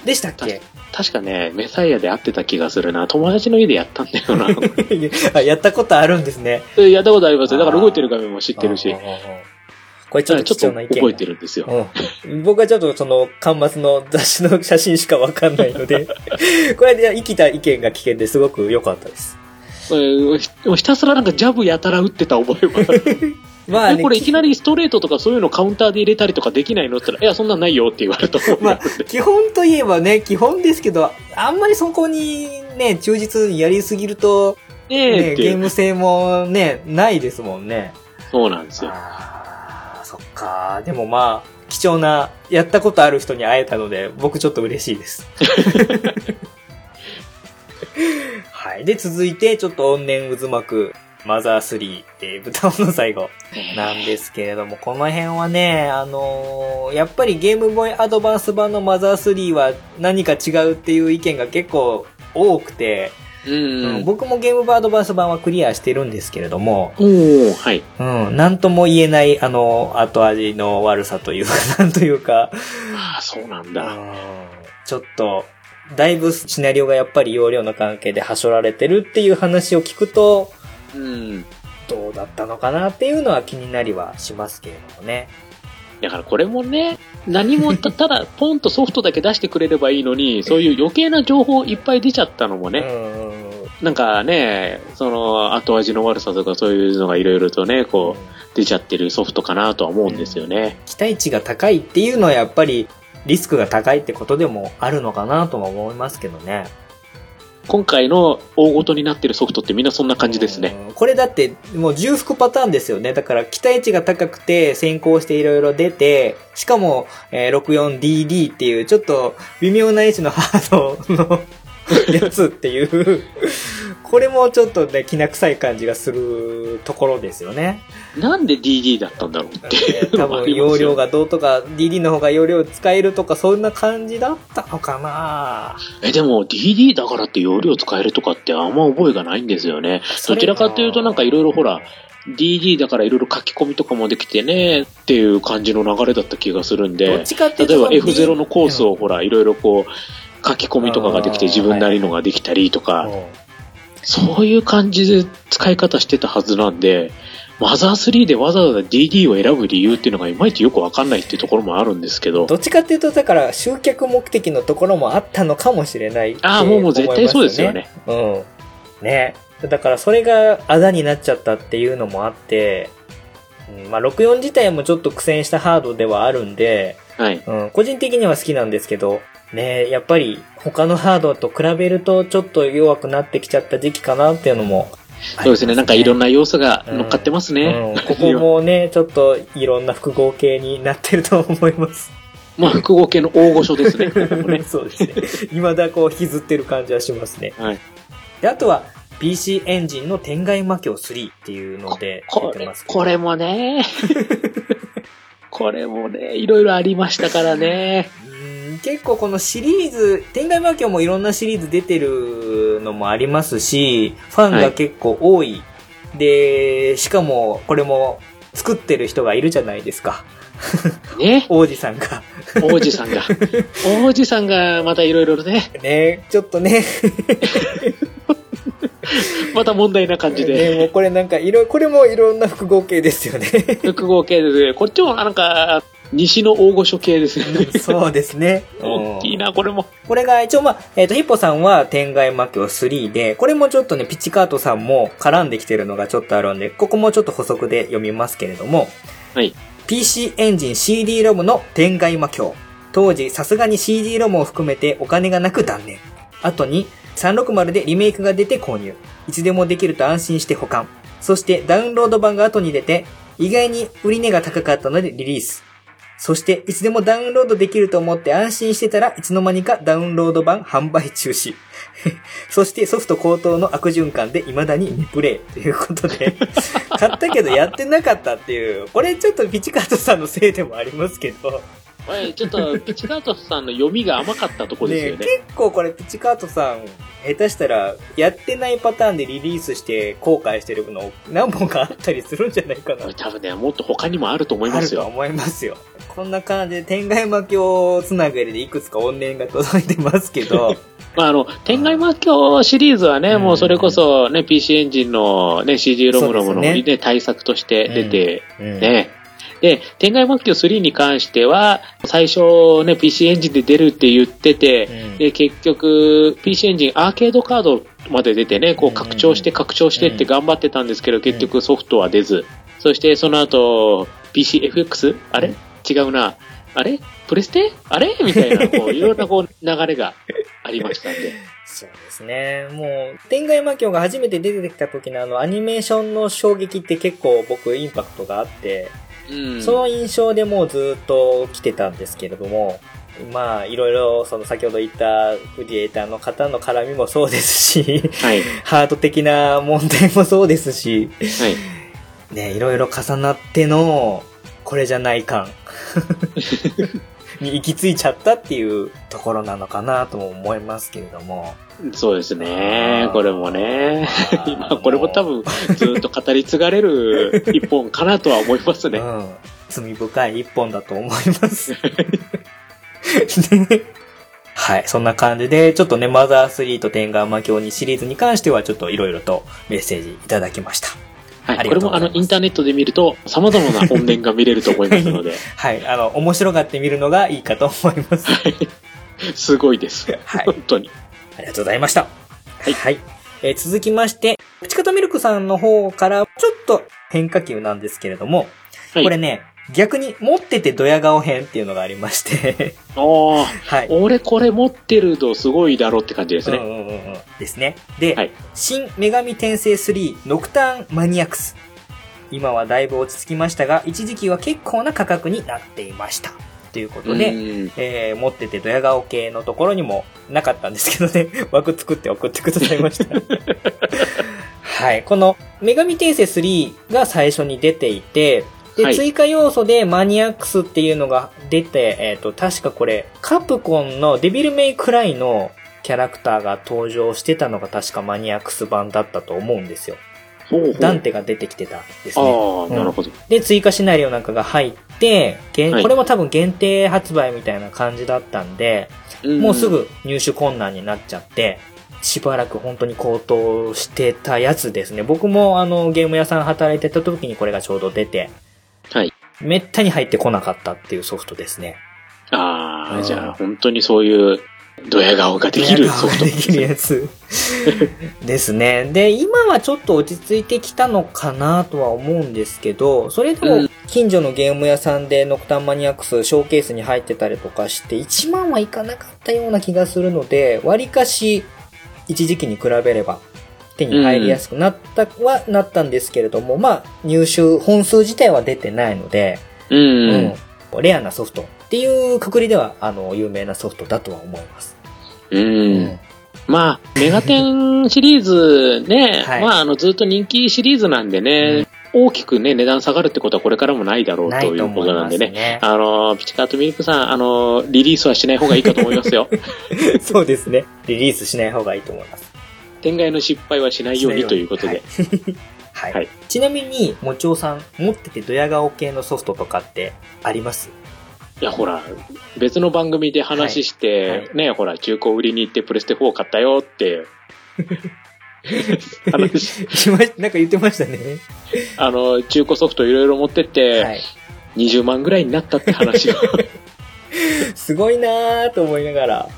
でしたっけ？確かね、メサイアで会ってた気がするな。友達の家でやったんだよな。[LAUGHS] あやったことあるんですね。でやったことありますよ。だから動いてる画面も知ってるし。これちょっと貴ちょっと重な意見。覚えてるんですよ。うん。僕はちょっとその、端末の雑誌の写真しかわかんないので、[LAUGHS] これで生きた意見が聞けてすごく良かったです。えーひひたすらなんかジャブやたら打ってた覚えはある。まあね、えこれいきなりストレートとかそういうのカウンターで入れたりとかできないのって言ったら、いや、そんなんないよって言われると思う。まあ、基本といえばね、基本ですけど、あんまりそこにね、忠実にやりすぎると、ねえ。ゲーム性もね、ないですもんね。そうなんですよ。あーそっか。でもまあ、貴重な、やったことある人に会えたので、僕ちょっと嬉しいです。[LAUGHS] はい。で、続いて、ちょっと怨念渦巻く、マザー3、えー、豚尾の最後なんですけれども、この辺はね、あのーやっぱりゲームボーイアドバンス版のマザー3は何か違うっていう意見が結構多くて、うんうん僕もゲームボーイアドバンス版はクリアしてるんですけれども、おー、はい。うん、なんとも言えない、あの、後味の悪さというか、[LAUGHS] なんというか、ああ、そうなんだ。うんちょっと、だいぶシナリオがやっぱり容量の関係ではしょられてるっていう話を聞くと、うん。どうだったのかなっていうのは気になりはしますけれどもね。だからこれもね、何もた、ただ、ポンとソフトだけ出してくれればいいのに、[LAUGHS] そういう余計な情報いっぱい出ちゃったのもね、うん。なんかね、その、後味の悪さとかそういうのがいろいろとね、こう、出ちゃってるソフトかなとは思うんですよね。期待値が高いっていうのはやっぱりリスクが高いってことでもあるのかなとは思いますけどね。今回の大ごとになってるソフトってみんなそんな感じですね。これだってもう重複パターンですよね。だから期待値が高くて先行していろいろ出て、しかも、えー 64DD っていうちょっと微妙な位置のハードの [LAUGHS] やつっていう、これもちょっとね、きな臭い感じがするところですよね。なんで DD だったんだろうっていう多分容量がどうとか、DD の方が容量使えるとか、そんな感じだったのかな。え、でも DD だからって容量使えるとかってあんま覚えがないんですよね。どちらかというとなんかいろいろほら、DD だからいろいろ書き込みとかもできてねっていう感じの流れだった気がするんで、例えば F0 ののコースをほらいろいろこう書き込みとかができて自分なりのができたりとか、そういう感じで使い方してたはずなんで、マザー3でわざわざ DD を選ぶ理由っていうのがいまいちよくわかんないっていうところもあるんですけど、どっちかっていうと、だから、集客目的のところもあったのかもしれないってああ、もうもう絶対そうですよね。うん。ね。だから、それがあだになっちゃったっていうのもあって、うんまあ、64自体もちょっと苦戦したハードではあるんで、はい。うん、個人的には好きなんですけど、ね、やっぱり他のハードと比べるとちょっと弱くなってきちゃった時期かなっていうのもあります、そうですね。なんかいろんな要素が乗っかってますね。うん、[LAUGHS] ここもね、ちょっといろんな複合系になってると思います。まあ、複合系の大御所ですね。[LAUGHS] ねそうですね。未だこう引きずってる感じはしますね。はい。で、あとは PC エンジンの天外魔境3っていうのでこれ出てます、けど。これもね、[LAUGHS] これもね、いろいろありましたからね。うん結構このシリーズ、天外魔境もいろんなシリーズ出てるのもありますし、ファンが結構多い。で、しかもこれも作ってる人がいるじゃないですか。ね、[LAUGHS] 王子さんが。王子さんが。[LAUGHS] 王子さんがまたいろいろね、ね、ちょっとね、[LAUGHS] また問題な感じね、で。もうこれなんかいろ、これもいろんな複合系ですよね。複合系で、こっちもなんか、西の大御所系ですね。そうですね。大きいな、これも。これが一応まあ、えっ、と、ヒッポさんは天外魔境3で、これもちょっとね、ピッチカートさんも絡んできてるのがちょっとあるんで、ここもちょっと補足で読みますけれども、はい。PC エンジン CD ロムの天外魔境。当時、さすがに CD ロムを含めてお金がなく断念。後に、360でリメイクが出て購入。いつでもできると安心して保管。そして、ダウンロード版が後に出て、意外に売り値が高かったのでリリース。そして、いつでもダウンロードできると思って安心してたらいつの間にかダウンロード版販売中止。[LAUGHS] そしてソフト高騰の悪循環で未だに未プレイということで、買ったけどやってなかったっていう、これちょっとピチカートさんのせいでもありますけど、はい、ちょっと、ピチカートさんの読みが甘かったとこですよね。結構これピチカートさん、下手したらやってないパターンでリリースして後悔してるの何本かあったりするんじゃないかな。多分ね、もっと他にもあると思いますよ。あると思いますよ。こんな感じで天外魔境つながりでいくつか怨念が届いてますけど、[LAUGHS] まあ、あの、天外魔境シリーズはね、うん。もうそれこそね、PC エンジンのね、CD ロムロムのねね、対策として出て、うん。ね。で、天外魔境3に関しては、最初ね、PC エンジンで出るって言ってて、うん。で、結局、PC エンジンアーケードカードまで出てね、こううん。拡張して拡張してって頑張ってたんですけど、結局ソフトは出ず。そしてその後、PCFX? あれ？違うな。あれ？プレステあれ？みたいな、こう、[LAUGHS] いろんなこう、流れがありましたんで。そうですね。もう、天外魔境が初めて出てきた時のあのアニメーションの衝撃って結構僕インパクトがあって、うん。その印象でもうずっと来てたんですけれども、まあ、いろいろ、その先ほど言ったクリエイターの方の絡みもそうですし、はい。ハート的な問題もそうですし、はい。ね、いろいろ重なっての、これじゃない感 [LAUGHS] に行き着いちゃったっていうところなのかなとも思いますけれども。そうですね。これもね。今、[LAUGHS] これも多分、ずっと語り継がれる [LAUGHS] 一本かなとは思いますね。うん。罪深い一本だと思います。ねはい。そんな感じで、ちょっとね、マザー3と天眼魔境にシリーズに関しては、ちょっといろいろとメッセージいただきました。はい。これも、あの、インターネットで見ると、様々な音源が見れると思いますので、[LAUGHS] はい。あの、面白がってみるのがいいかと思います。[LAUGHS] すごいです。はい本当に。ありがとうございました。はいはい。えー続きまして、プチカトミルクさんの方から、ちょっと変化球なんですけれども、はい。これね、逆に持っててドヤ顔編っていうのがありまして、[LAUGHS] おーはい。俺これ持ってるとすごいだろうって感じですね。うんうんうんうん。ですね。で、はい新女神転生3ノクターンマニアックス。今はだいぶ落ち着きましたが、一時期は結構な価格になっていました。ということで、うんえー持っててドヤ顔系のところにもなかったんですけどね、[LAUGHS] 枠作って送ってくださいました。[LAUGHS] はい。この、女神転生3が最初に出ていて、で、はい追加要素でマニアックスっていうのが出て、えっ、と、確かこれ、カプコンのデビルメイクライのキャラクターが登場してたのが確かマニアックス版だったと思うんですよ。ほうほうダンテが出てきてたんですね。ああ、なるほど。で、追加シナリオなんかが入って、限はいこれも多分限定発売みたいな感じだったんで、もうすぐ入手困難になっちゃって、しばらく本当に高騰してたやつですね。僕もあのゲーム屋さん働いてた時にこれがちょうど出て、はい。めったに入ってこなかったっていうソフトですね。ああ、うんじゃあ本当にそういうドヤ顔ができるソフトできるやつですね。で、今はちょっと落ち着いてきたのかなとは思うんですけど、それでもうん近所のゲーム屋さんでノクタンマニアックスショーケースに入ってたりとかして、1万はいかなかったような気がするので、割かし一時期に比べれば手に入りやすくなったはなったんですけれども、まあ入手本数自体は出てないので、うん。うんレアなソフトっていうくくりでは、あの、有名なソフトだとは思います。うん。まあ、メガテンシリーズね、はいまあ、あの、ずっと人気シリーズなんでね、大きくね、値段下がるってことはこれからもないだろうとということなんですね。ね。あの、ピチカートミルクさん、あの、リリースはしない方がいいかと思いますよ。[LAUGHS] そうですね。リリースしない方がいいと思います。天外の失敗はしないようにということで。はい。はいちなみに、もちおさん、持っててドヤ顔系のソフトとかってあります？いや、ほら、別の番組で話して、はいはいね、ほら、中古売りに行ってプレステ4買ったよって、[LAUGHS] 話、なんか言ってましたね。あの、中古ソフトいろいろ持ってって、はい。20万ぐらいになったって話を。[LAUGHS] すごいなーと思いながら。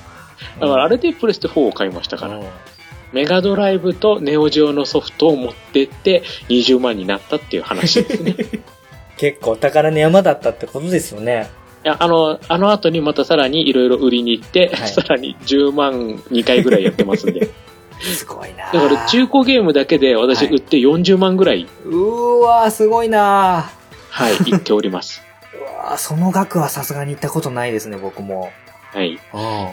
だからあれでプレステ4を買いましたから。うんメガドライブとネオジオのソフトを持ってって20万になったっていう話ですね。い [LAUGHS] 結構宝の山だったってことですよね。や、あの、あの後にまたさらにいろいろ売りに行って、はいさらに10万2回ぐらいやってますんで。[LAUGHS] すごいなーだから中古ゲームだけで私はい売って40万ぐらい、うーわー、すごいなはい、言っております。ー。[LAUGHS] うわーその額はさすがに行ったことないですね、僕も。はい。うん。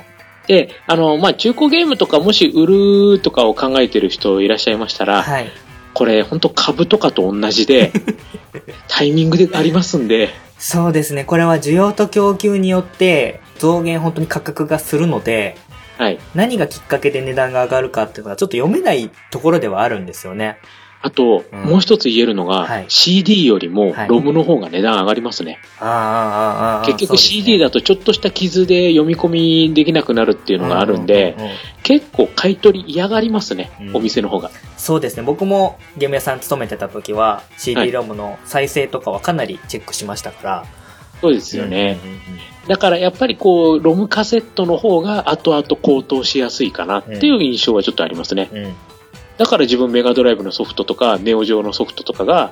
で、あの、まあ、中古ゲームとかもし売るとかを考えてる人いらっしゃいましたら、はい。これ本当株とかと同じで、[LAUGHS] タイミングでありますんで、そうですね。これは需要と供給によって増減本当に価格がするので、はい。何がきっかけで値段が上がるかっていうのはちょっと読めないところではあるんですよね。あと、うんもう一つ言えるのが、はい CD よりもはいロムの方が値段上がりますね。ああ、ああ、ああ。結局 CD だだとちょっとした傷で読み込みできなくなるっていうのがあるんで、ううううん結構買い取り嫌がりますね、うんお店の方が。そうですね。僕もゲーム屋さん勤めてた時はは CD いロムの再生とかはかなりチェックしましたから。そうですよね。うんうんうんだからやっぱりこう、ロムカセットの方が後々高騰しやすいかなっていう印象はちょっとありますね。うん。うん。だから自分メガドライブのソフトとか、ネオ上のソフトとかが、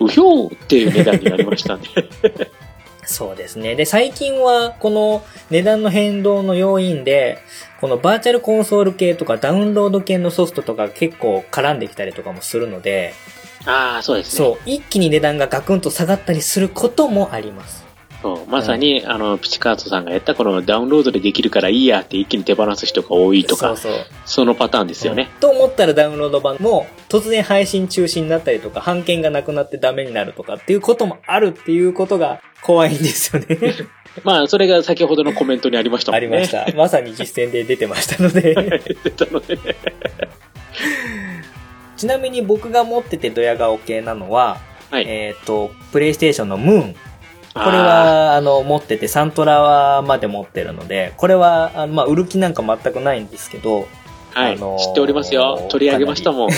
うん。うひょーっていう値段になりましたね。[LAUGHS] そうですね。で、最近は、この値段の変動の要因で、このバーチャルコンソール系とかダウンロード系のソフトとか結構絡んできたりとかもするので、ああ、そうですね。そう、一気に値段がガクンと下がったりすることもあります。そうまさに、あの、ピチカートさんがやったこのダウンロードでできるからいいやって一気に手放す人が多いとか、そうそう。そのパターンですよね。と思ったらダウンロード版も突然配信中止になったりとか、版権がなくなってダメになるとかっていうこともあるっていうことが怖いんですよね。[LAUGHS] まあ、それが先ほどのコメントにありましたもんね。ありました。まさに実践で出てましたので。[LAUGHS] 出たのでね。[LAUGHS] ちなみに僕が持っててドヤ顔系なのは、はい。えっ、と、プレイステーションのムーン。ここれ、は、あの、持ってて、サントラまで持ってるので、これは、あのまあ、売る気なんか全くないんですけど、はい、あのー知っておりますよ。取り上げましたもん。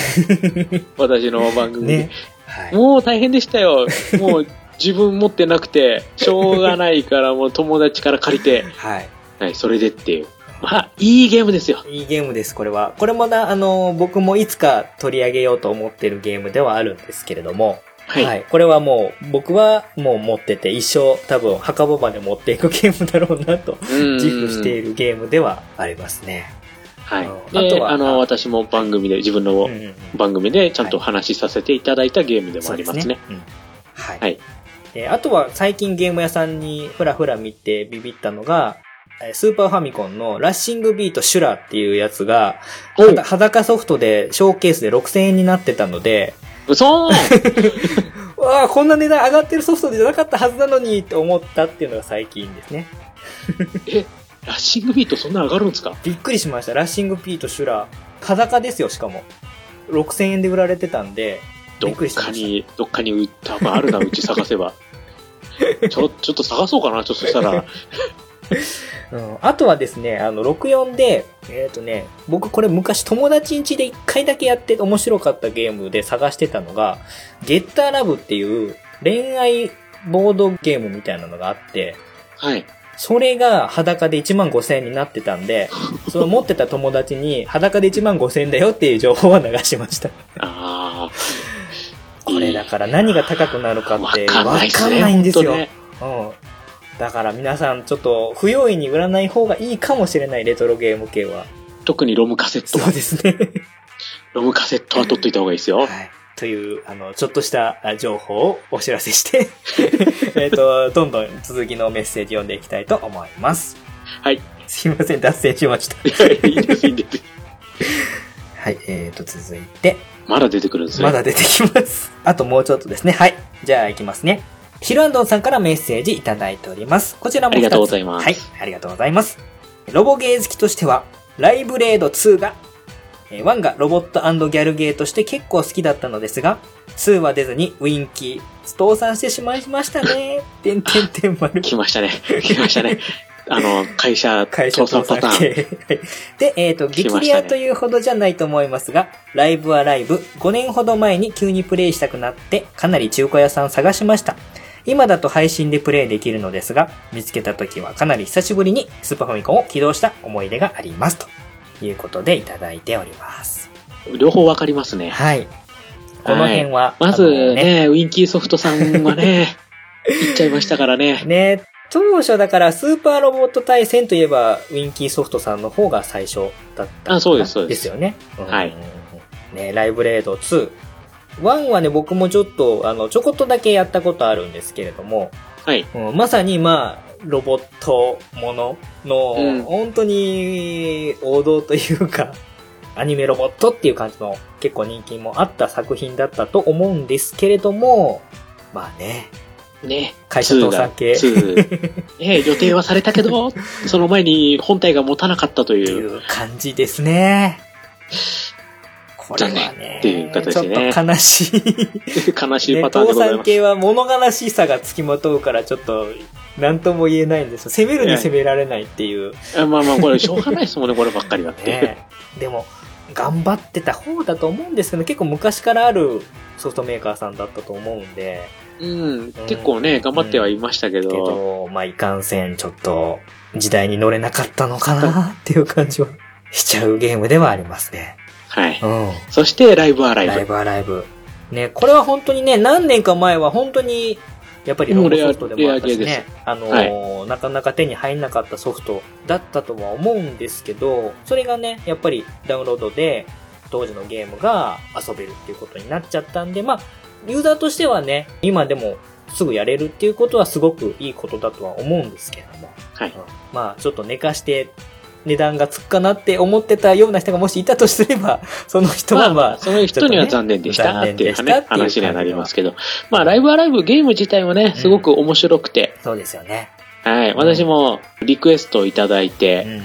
[LAUGHS] 私の番組で。ね。はい。もう大変でしたよ。もう自分持ってなくて、[LAUGHS] しょうがないからもう友達から借りて、はい。はい、それでっていう。まあ、いいゲームですよ。いいゲームです、これは。これもな、あの、僕もいつか取り上げようと思ってるゲームではあるんですけれども、はい。これはもう、僕はもう持ってて、一生多分墓場まで持っていくゲームだろうなと、うん自負しているゲームではありますね。はい。うんあとで、はあの、私も番組で、自分の番組でちゃんと話しさせていただいたゲームでもありますね。うんはい。はいえーあとは最近ゲーム屋さんにふらふら見てビビったのが、えースーパーファミコンのラッシングビートシュラっていうやつが、おはだ裸ソフトでショーケースで6000円になってたので、嘘 [LAUGHS] わあ、こんな値段上がってるソフトじゃなかったはずなのにって思ったっていうのが最近ですね。え、ラッシングビートそんな上がるんですか？びっくりしました。ラッシングビートシュラ、裸ですよ、しかも。6000円で売られてたんで、どっかに、どっかに多分あるな、うち探せば。[LAUGHS] ちょ、ちょっと探そうかな、ちょっとそしたら。うん、あとはですね、あの、64で、えっ、とね、僕これ昔友達ん家で一回だけやって面白かったゲームで探してたのが、ゲッターラブっていう恋愛ボードゲームみたいなのがあって、はい。それが裸で1万5千円になってたんで、その持ってた友達に裸で1万5千円だよっていう情報は流しました。ああ。これだから何が高くなるかってわかんないんですよ。ねうん。だから皆さんちょっと不用意に売らない方がいいかもしれないレトロゲーム系は。特にロムカセットはそう。ですね。[LAUGHS] ロムカセットは取っといた方がいいですよ。はい。という、あの、ちょっとしたあ情報をお知らせして、[LAUGHS] えっと、どんどん続きのメッセージ読んでいきたいと思います。はい。すいません、脱線しました。いやいいです、いいんです。はい、えっと、続いて、まだ出てくるんですね。まだ出てきます。あともうちょっとですね。はい。じゃあ行きますね。ヒルアンドンさんからメッセージいただいております。こちらもありがとうございますはい。ありがとうございます。ロボゲー好きとしては、ライブレード2が、えー1がロボットギャルゲーとして結構好きだったのですが、2は出ずにウィンキー、倒産してしまいましたね。てんてんてん丸。来ましたね。来ましたね。あの、会社会社倒倒産産パターン。で、えっ、と、激来ましたねリアというほどじゃないと思いますが、ライブはライブ、5年ほど前に急にプレイしたくなって、かなり中古屋さん探しました。今だと配信でプレイできるのですが、見つけた時はかなり久しぶりにスーパーファミコンを起動した思い出があります。ということでいただいております。両方わかりますね。はい。この辺は、まずあのね、ウィンキーソフトさんはね、[LAUGHS] 行っちゃいましたからね。ね、当初だからスーパーロボット対戦といえば、ウィンキーソフトさんの方が最初だった。あそうですそうですですよね。はいうん。ね、ライブレード2。1はね、僕もちょっと、あの、ちょこっとだけやったことあるんですけれども、はい。うんまさにまあ、ロボットものの、うん本当に王道というか、[LAUGHS] アニメロボットっていう感じの結構人気もあった作品だったと思うんですけれども、まあね、ね。会社倒産系2が2ね、予定はされたけど、[LAUGHS] その前に本体が持たなかったという。いう感じですね。これは残ね念、っていう形でねちょっと悲しい。悲しいね、パターンでございます。系は物悲しさが付きまとうからちょっと、なんとも言えないんですよ。攻めるに攻められないっていう。あまあまあ、これしょうがないですもんね、こればっかりはって。[LAUGHS] ね。でも、頑張ってた方だと思うんですけど、結構昔からあるソフトメーカーさんだったと思うんで、うん、結構ね、頑張ってはいましたけけど、ど、まあ、いかんせん、ちょっと、時代に乗れなかったのかなっていう感じはしちゃうゲームではありますね。はい。うん。そして、ライブアライブ。ライブアライブ。ね、これは本当にね、何年か前は本当に、やっぱりロボソフトでもあったしね、あのーなかなか手に入んなかったソフトだったとは思うんですけど、それがね、やっぱりダウンロードで当時のゲームが遊べるっていうことになっちゃったんで、まあ、ユーザーとしてはね、今でもすぐやれるっていうことはすごくいいことだとは思うんですけども。はいうん。まあ、ちょっと寝かして、値段がつくかなって思ってたような人がもしいたとすれば、[LAUGHS] その人はまあ、その人には残念でしたっていうね話にはなりますけど。まあ、ライブアライブゲーム自体はね、すごく面白くて、そうですよね。はい。私もリクエストをいただいうて、ん。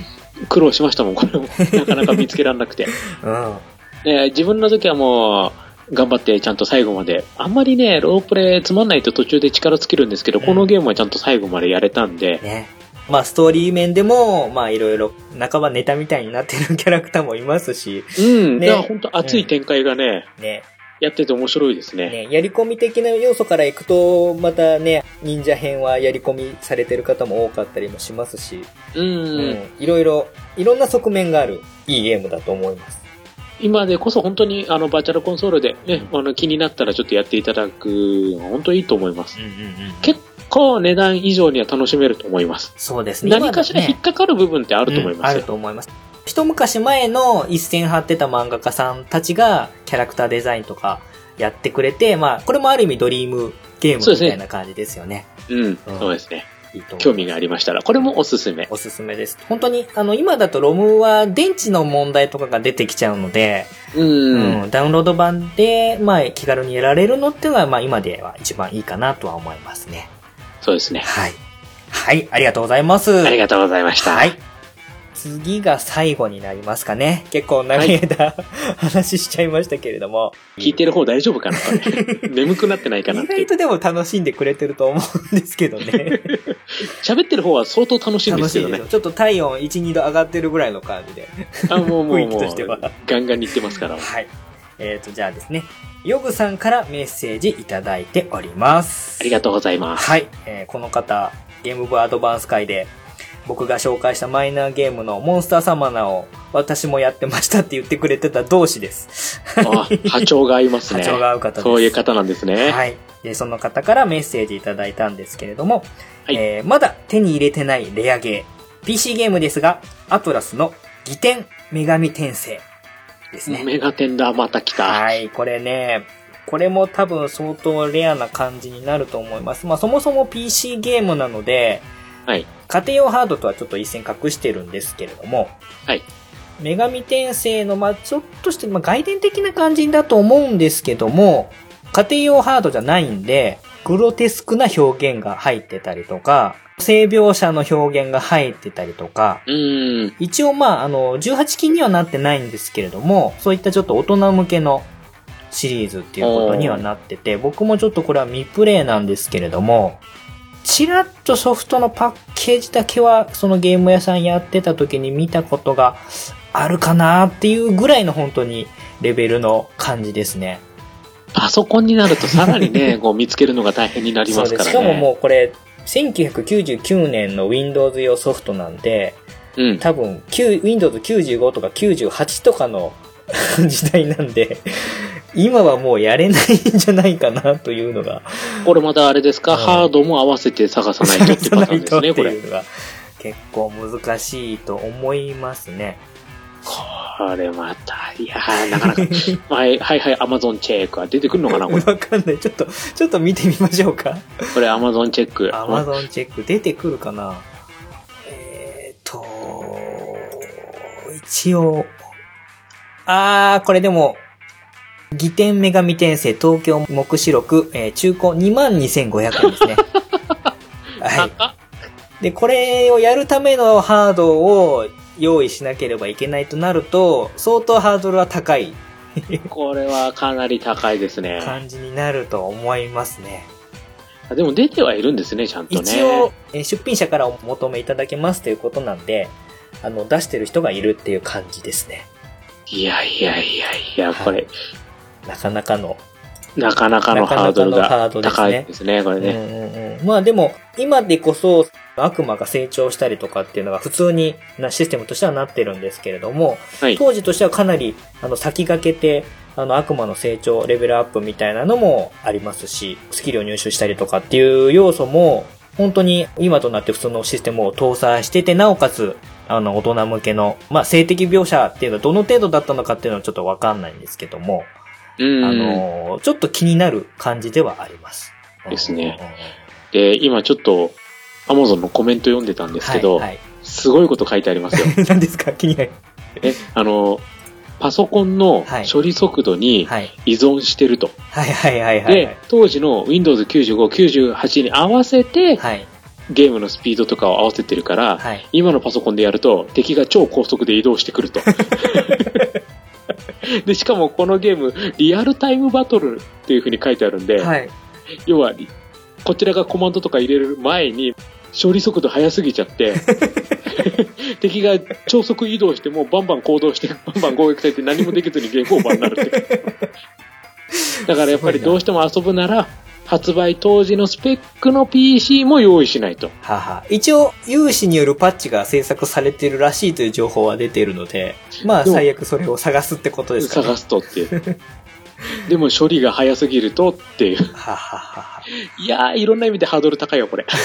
苦労しましたもん、これも。なかなか見つけられなくて。[LAUGHS] うん。で自分の時はもう、頑張ってちゃんと最後まで。あんまりね、ロープレイつまんないと途中で力尽きるんですけど、うんこのゲームはちゃんと最後までやれたんで、ね。まあ、ストーリー面でも、まあ、いろいろ、半ばネタみたいになってるキャラクターもいますし、うん。ね本当熱い展開がね、ね。やってて面白いですね。ね、やり込み的な要素からいくと、またね、忍者編はやり込みされてる方も多かったりもしますし、うん。うん、いろいろ、いろんな側面がある、いいゲームだと思います。今でこそ本当にあのバーチャルコンソールでね、あの気になったらちょっとやっていただく本当いいと思います。うんうんうん。結構値段以上には楽しめると思います。そうですね。何かしら引っ今かかる部分ってあると思いうんあますよ。ると思います。一昔前の一線張ってた漫画家さんたちが、キャラクターデザインとかやってくれて、まあ、これもある意味ドリームゲームみたいな感じですよね。うん、そうですね。興味がありましたら、これもおすすめ。おすすめです。本当に、あの、今だとロムは電池の問題とかが出てきちゃうので、うん。うん、ダウンロード版で、まあ、気軽に得られるのっていうのは、まあ、今では一番いいかなとは思いますね。そうですね。はい。はい、ありがとうございます。ありがとうございました。はい。次が最後になりますかね。結構長い間、[LAUGHS] 話しちゃいましたけれども。聞いてる方大丈夫かな？[LAUGHS] 眠くなってないかなって意外。とでも楽しんでくれてると思うんですけどね。[LAUGHS] 喋ってる方は相当楽しいんですけどね。ちょっと体温1、2度上がってるぐらいの感じで。あ、もうもう雰囲気もうとしては、ガンガンに言ってますから。はい。えっ、と、じゃあですね。ヨグさんからメッセージいただいております。ありがとうございます。はい。えーこの方、ゲーム部アドバンス会で、僕が紹介したマイナーゲームのモンスターサマナーを私もやってましたって言ってくれてた同士です。あ波長が合いますね。[LAUGHS] 波長が合う方ですそういう方なんですね。はい。で、その方からメッセージいただいたんですけれども、はいえーまだ手に入れてないレアゲー。PC ゲームですが、アトラスの義天女神転生ですね。メガテンダーまた来た。はい、これね、これも多分相当レアな感じになると思います。まあそもそも PC ゲームなので、はい。家庭用ハードとはちょっと一線隠してるんですけれども、はい。女神転生の、まあちょっとして、まあ外伝的な感じだと思うんですけども、家庭用ハードじゃないんで、グロテスクな表現が入ってたりとか、性描写の表現が入ってたりとか。一応まあ、あの、18禁にはなってないんですけれども、そういったちょっと大人向けのシリーズっていうことにはなってて、僕もちょっとこれは未プレイなんですけれども、ちらっとソフトのパッケージだけは、そのゲーム屋さんやってた時に見たことがあるかなっていうぐらいの本当にレベルの感じですね。パソコンになるとさらにね、こう見つけるのが大変になりますからね。しかももうこれ、1999年の Windows 用ソフトなんで、うん。多分、9 Windows 95とか98とかの時代なんで、[LAUGHS] 今はもうやれないんじゃないかなというのが、これまたあれですか、うんハードも合わせて探さないとってパターンですね、これ。結構難しいと思いますね。これまた、いやー、なかなか、[LAUGHS] はい、はいはい、アマゾンチェックは出てくるのかな、こわれ。かんない。ちょっと、ちょっと見てみましょうか。これアマゾンチェック。Amazon チェック出てくるかなえーと、一応、あー、これでも、義天女神転生東京目視録、えー中古22,500円ですね。[LAUGHS] はい。あで、これをやるためのハードを用意しなければいけないとなると、相当ハードルは高い [LAUGHS] これはかなり高いですね。感じになると思いますね。あでも出てはいるんですね、ちゃんとね。一応、えー出品者からお求めいただけますということなんで、あの、出してる人がいるっていう感じですね。いやいやいやいや、これ、なかなかの。なかなかのハードルなかなかのハがードですね高いですね、これね。うんうんうん。まあでも、今でこそ、悪魔が成長したりとかっていうのが普通になシステムとしてはなってるんですけれども、はい。当時としてはかなり、あの、先駆けて、あの、悪魔の成長、レベルアップみたいなのもありますし、スキルを入手したりとかっていう要素も、本当に今となって普通のシステムを搭載してて、なおかつ、あの、大人向けの、まあ、性的描写っていうのはどの程度だったのかっていうのはちょっとわかんないんですけども、うん。あの、ちょっと気になる感じではあります。ですね。で、今ちょっと、アマゾンのコメント読んでたんですけど、はいはいすごいこと書いてありますよ。[LAUGHS] 何ですか？気になる。え、あの、パソコンのはい処理速度にはい。依存してると。はいはいはいはい。で、当時の Windows 95、98に合わせて、はい。ゲームのスピードとかを合わせてるから、はい。今のパソコンでやると敵が超高速で移動してくると。[LAUGHS] [LAUGHS] で、しかもこのゲーム、リアルタイムバトルっていう風に書いてあるんで、はい。要は、こちらがコマンドとか入れる前に、処理速度速すぎちゃって、[LAUGHS] 敵が超速移動してもうバンバン行動して、バンバン攻撃されて何もできずにゲームオーバーになるって。[LAUGHS] だからやっぱりどうしても遊ぶなら、発売当時のスペックの PC も用意しないと。はは。一応、有志によるパッチが制作されてるらしいという情報は出ているので、まあ最悪それを探すってことですかね。探すとっていう。[LAUGHS] でも処理が早すぎるとっていう。はははは。いやー、いろんな意味でハードル高いよ、これ。[LAUGHS]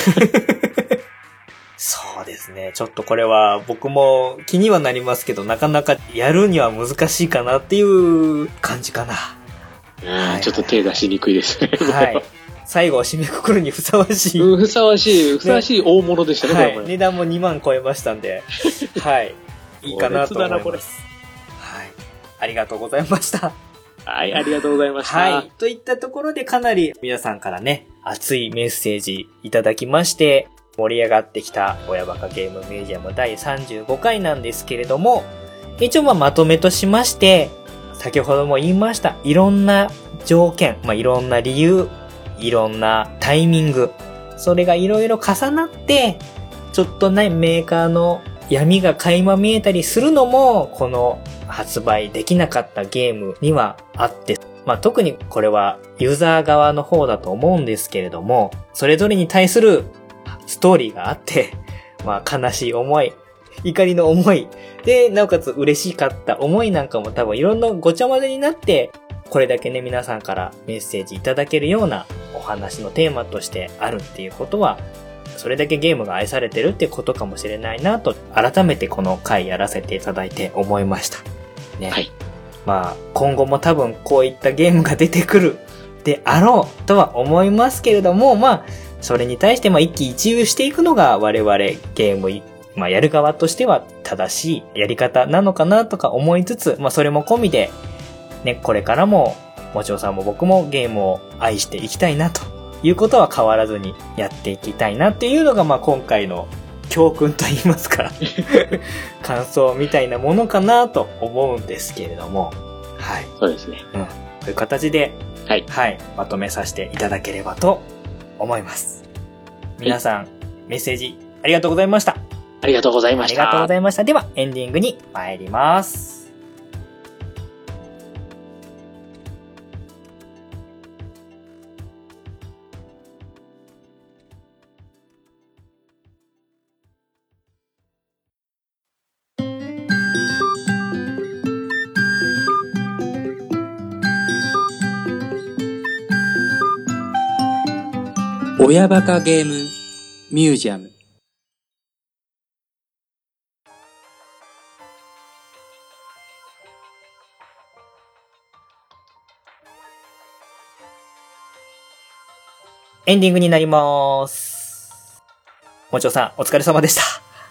そうですね。ちょっとこれは僕も気にはなりますけど、なかなかやるには難しいかなっていう感じかな。うんちょっと手出しにくいですね。はい。[LAUGHS] 最後締めくくるにふさわしい。うんふさわしい、ふさわしい大物でしたね、はい。値段も2万超えましたんで、[LAUGHS] はい。いいかなと思い強烈だなこれます。はい。ありがとうございました。はい、ありがとうございました。はい。といったところでかなり皆さんからね、熱いメッセージいただきまして、盛り上がってきた親バカゲームミュージアム第35回なんですけれども、一応まあまとめとしまして、先ほども言いました、いろんな条件、まあいろんな理由、いろんなタイミング、それがいろいろ重なって、ちょっとね、メーカーの闇が垣間見えたりするのも、この発売できなかったゲームにはあって、まあ特にこれはユーザー側の方だと思うんですけれども、それぞれに対するストーリーがあって、まあ悲しい思い、怒りの思い、で、なおかつ嬉しかった思いなんかも多分いろんなごちゃ混ぜになって、これだけね、皆さんからメッセージいただけるようなお話のテーマとしてあるっていうことは、それだけゲームが愛されてるってことかもしれないなと、改めてこの回やらせていただいて思いました。ね。はいまあ、今後も多分こういったゲームが出てくるであろうとは思いますけれども、まあ、それに対してまあ一喜一憂していくのが我々ゲーム、まあやる側としては正しいやり方なのかなとか思いつつ、まあそれも込みで、ね、これからも、もちろさんも僕もゲームを愛していきたいなということは変わらずにやっていきたいなっていうのがまあ今回の教訓と言いますか、[LAUGHS] 感想みたいなものかなと思うんですけれども、はい。そうですね。という形で、はい。はい、まとめさせていただければと思います。皆さん、メッセージありがとうございました。ありがとうございました。ありがとうございました。では、エンディングに参ります。親バカゲームミュージアムエンディングになります。もちろさん、お疲れ様でした。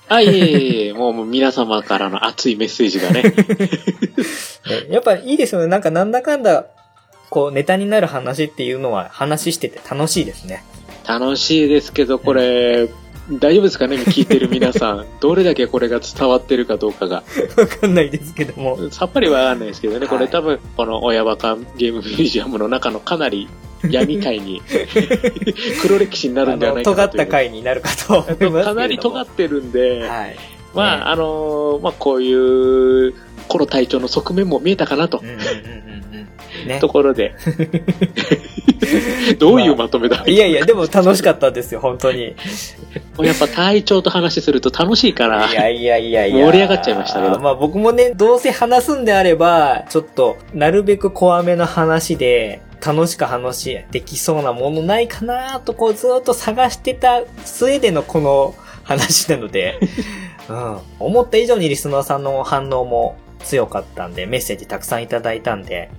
はい、いえいえ、もう皆様からの熱いメッセージがね。ね [LAUGHS] やっぱいいですよね。なんかなんだかんだ、こう、ネタになる話っていうのは話してて楽しいですね。楽しいですけど、これ、大丈夫ですかね聞いてる皆さん。どれだけこれが伝わってるかどうかが。[LAUGHS] わかんないですけども。さっぱりわかんないですけどね。こはいれ多分、この親バカゲームミュージアムの中のかなり闇界に [LAUGHS] 黒歴史になるんではないかなという。尖った回になるかと思います。かなり尖ってるんで、はい。まあ、ねあのーまあ、こういう、コロ隊長の側面も見えたかなとうんうんうんうんうん。ねと。ころで。[LAUGHS] どういうまとめだ、いやいや、でも楽しかったですよ、本当に。やっぱ隊長と話すると楽しいから。いやいやいやいや。盛り上がっちゃいましたけどまあ僕もね、どうせ話すんであれば、ちょっと、なるべく怖めの話で、楽しく話できそうなものないかなとこうずっと探してた末でのこの話なので、[LAUGHS] うん。思った以上にリスナーさんの反応も強かったんで、メッセージたくさんいただいたんで、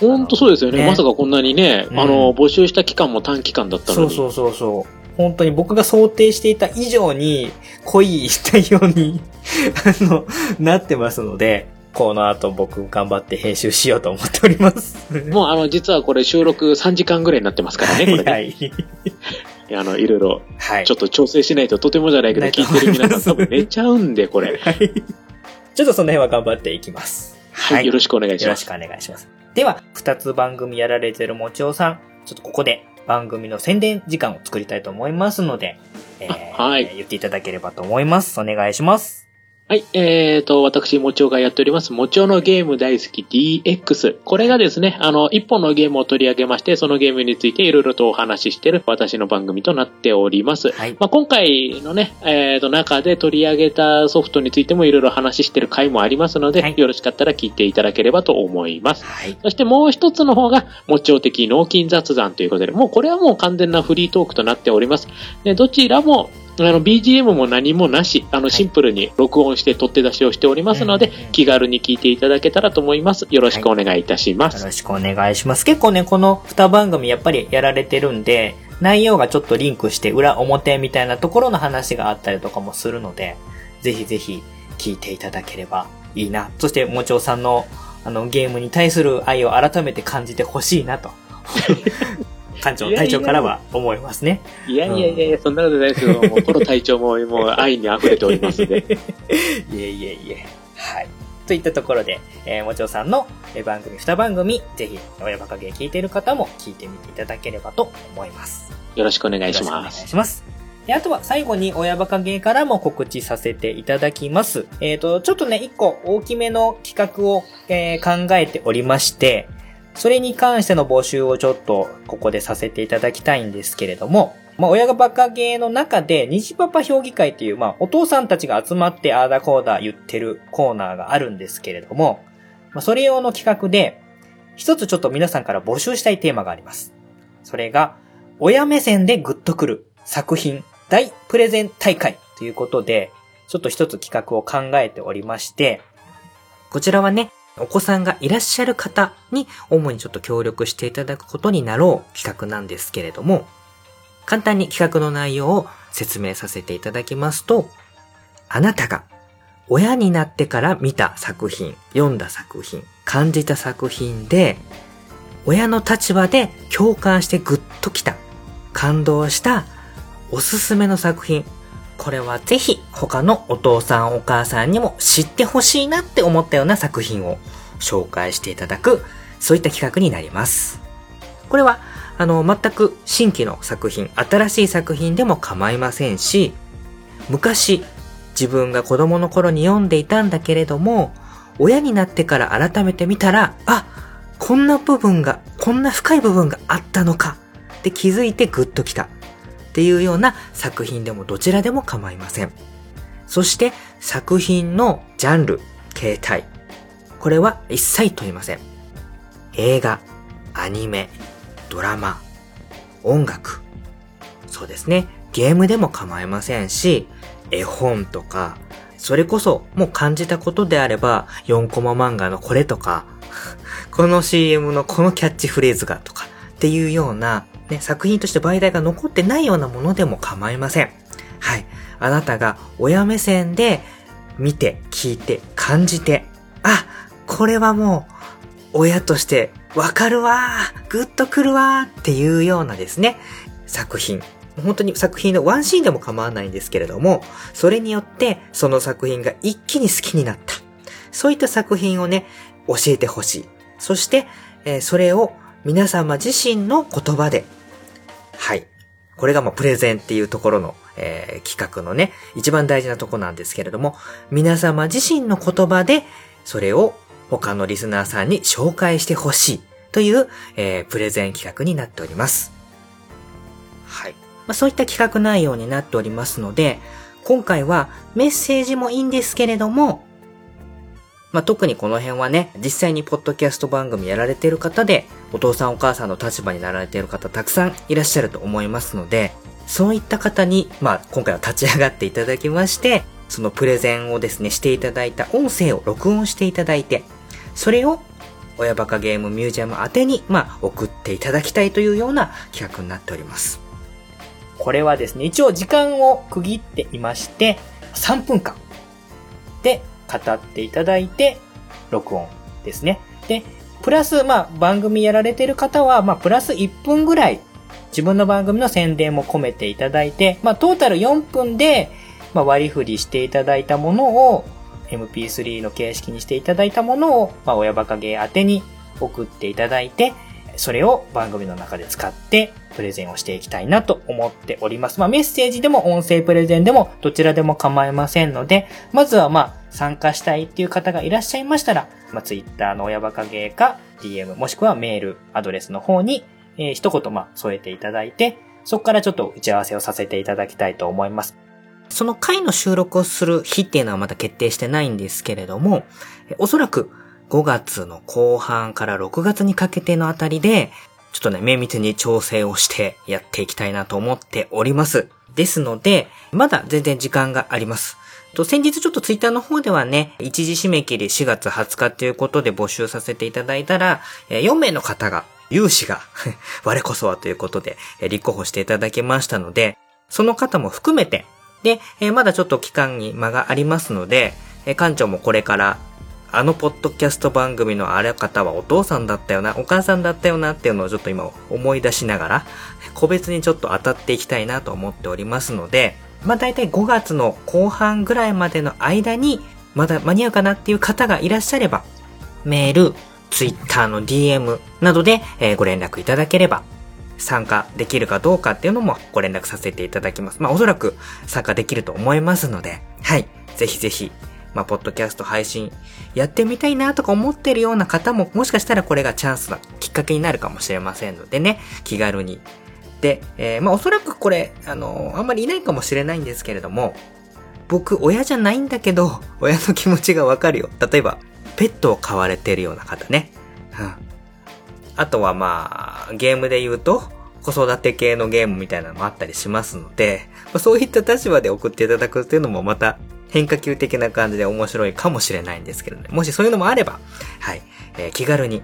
本当そうですよね。ねまさかこんなにね、うんあの、募集した期間も短期間だったのに。そうそうそうそう。本当に僕が想定していた以上に濃い内容に、[LAUGHS] あの、なってますので、この後僕頑張って編集しようと思っております。もうあの、実はこれ収録3時間ぐらいになってますからね、これね。はい。あの、いろいろ、はい。ちょっと調整しないととてもじゃないけど、聞いてる皆さん多分寝ちゃうんで、これ。はい。ちょっとその辺は頑張っていきます。はい。よろしくお願いします。よろしくお願いします。では、二つ番組やられてるもちおさん、ちょっとここで番組の宣伝時間を作りたいと思いますので、えーあはい言っていただければと思います。お願いします。はい、えーと、私、もちおがやっております、もちおのゲーム大好き DX。これがですね、あの、一本のゲームを取り上げまして、そのゲームについていろいろとお話ししている私の番組となっております。はい。まあ、今回のね、えーと、中で取り上げたソフトについてもいろいろ話している回もありますので、はいよろしかったら聞いていただければと思います。はい。そしてもう一つの方が、もちお的脳筋雑談ということで、もうこれはもう完全なフリートークとなっております。でどちらも、あの、BGM も何もなし、あの、いシンプルに録音して取って出しをしておりますので、気軽に聞いていただけたらと思います。よろしくお願いいたします。よろしくお願いします。結構ね、この二番組やっぱりやられてるんで、内容がちょっとリンクして裏表みたいなところの話があったりとかもするので、ぜひぜひ聞いていただければいいな。そして、もちおさんのあのゲームに対する愛を改めて感じてほしいなと。[LAUGHS] 館長、隊長からは思いますね。いやいやいや、そんなことないですけど、[LAUGHS] もう、トロ隊長ももう愛に溢れておりますので。[LAUGHS] いえいえいえ。はい。といったところで、えー、もちおさんのえー番組二番組、ぜひ、親バカゲー聞いている方も聞いてみていただければと思います。よろしくお願いしよろしくお願います。します。で、あとは最後に親バカゲーからも告知させていただきます。えっ、と、ちょっとね、一個大きめの企画を、えー考えておりまして、それに関しての募集をちょっとここでさせていただきたいんですけれども、まあ、親がバカゲーの中で、虹パパ評議会っていう、まあ、お父さんたちが集まってあーだこーだ言ってるコーナーがあるんですけれども、まあ、それ用の企画で、一つちょっと皆さんから募集したいテーマがあります。それが、親目線でグッとくる作品大プレゼン大会ということで、ちょっと一つ企画を考えておりまして、こちらはね、お子さんがいらっしゃる方に主にちょっと協力していただくことになろう企画なんですけれども、簡単に企画の内容を説明させていただきますと、あなたが親になってから見た作品、読んだ作品、感じた作品で、親の立場で共感してグッときた、感動したおすすめの作品。これはぜひ他のお父さんお母さんにも知ってほしいなって思ったような作品を紹介していただく、そういった企画になります。これは、あの、全く新規の作品、新しい作品でも構いませんし、昔、自分が子供の頃に読んでいたんだけれども、親になってから改めて見たら、あ、こんな部分が、こんな深い部分があったのかって気づいてグッときたっていうような作品でもどちらでも構いません。そして作品のジャンル、形態。これは一切問いません。映画、アニメ、ドラマ、音楽。そうですね。ゲームでも構いませんし、絵本とか、それこそもう感じたことであれば、4コマ漫画のこれとか、この CM のこのキャッチフレーズがとかっていうような、ね、作品として媒体が残ってないようなものでも構いません。はい。あなたが親目線で見て、聞いて、感じて、あ、これはもう親としてわかるわー、グッとくるわーっていうようなですね、作品。本当に作品のワンシーンでも構わないんですけれども、それによってその作品が一気に好きになった。そういった作品をね、教えてほしい。そして、えーそれを皆様自身の言葉で、はい。これがもうプレゼンっていうところの、えー企画のね、一番大事なとこなんですけれども、皆様自身の言葉で、それを他のリスナーさんに紹介してほしいという、えープレゼン企画になっております。はい。まあ、そういった企画内容になっておりますので、今回はメッセージもいいんですけれども、まあ、特にこの辺はね、実際にポッドキャスト番組やられている方で、お父さんお母さんの立場になられている方たくさんいらっしゃると思いますので、そういった方に、まあ、今回は立ち上がっていただきまして、そのプレゼンをですね、していただいた音声を録音していただいて、それを親バカゲームミュージアム宛てに、まあ、送っていただきたいというような企画になっております。これはですね、一応時間を区切っていまして、3分間で語っていただいて、録音ですね。で、プラス、まあ、番組やられてる方は、まあ、プラス1分ぐらい、自分の番組の宣伝も込めていただいて、まあ、トータル4分で、まあ、割り振りしていただいたものを、MP3 の形式にしていただいたものを、まあ、親バカゲー宛てに送っていただいて、それを番組の中で使ってプレゼンをしていきたいなと思っております。まあメッセージでも音声プレゼンでもどちらでも構いませんので、まずはまあ参加したいっていう方がいらっしゃいましたら、まあ Twitter の親バカゲーか DM もしくはメールアドレスの方に、えー一言まあ添えていただいて、そこからちょっと打ち合わせをさせていただきたいと思います。その回の収録をする日っていうのはまだ決定してないんですけれども、おそらく5月の後半から6月にかけてのあたりで、ちょっとね、綿密に調整をしてやっていきたいなと思っております。ですので、まだ全然時間があります。と先日ちょっとツイッターの方ではね、一時締め切り4月20日ということで募集させていただいたら、4名の方が、有志が、[LAUGHS] 我こそはということで、立候補していただきましたので、その方も含めて、で、まだちょっと期間に間がありますので、館長もこれからあのポッドキャスト番組のあれ方はお父さんだったよな、お母さんだったよなっていうのをちょっと今思い出しながら、個別にちょっと当たっていきたいなと思っておりますので、まあ大体5月の後半ぐらいまでの間に、まだ間に合うかなっていう方がいらっしゃれば、メール、ツイッターの DM などで、えーご連絡いただければ、参加できるかどうかっていうのもご連絡させていただきます。まあおそらく参加できると思いますので、はい。ぜひぜひ、まあ、ポッドキャスト配信やってみたいなとか思ってるような方も、もしかしたらこれがチャンスなきっかけになるかもしれませんのでね、気軽に。で、えーまあ、おそらくこれ、あのあんまりいないかもしれないんですけれども、僕、親じゃないんだけど、[LAUGHS] 親の気持ちがわかるよ。例えば、ペットを飼われてるような方ね。うん。あとはまあ、ゲームで言うと、子育て系のゲームみたいなのもあったりしますので、まあそういった立場で送っていただくっていうのもまた変化球的な感じで面白いかもしれないんですけどね。もしそういうのもあれば、はい、えー気軽に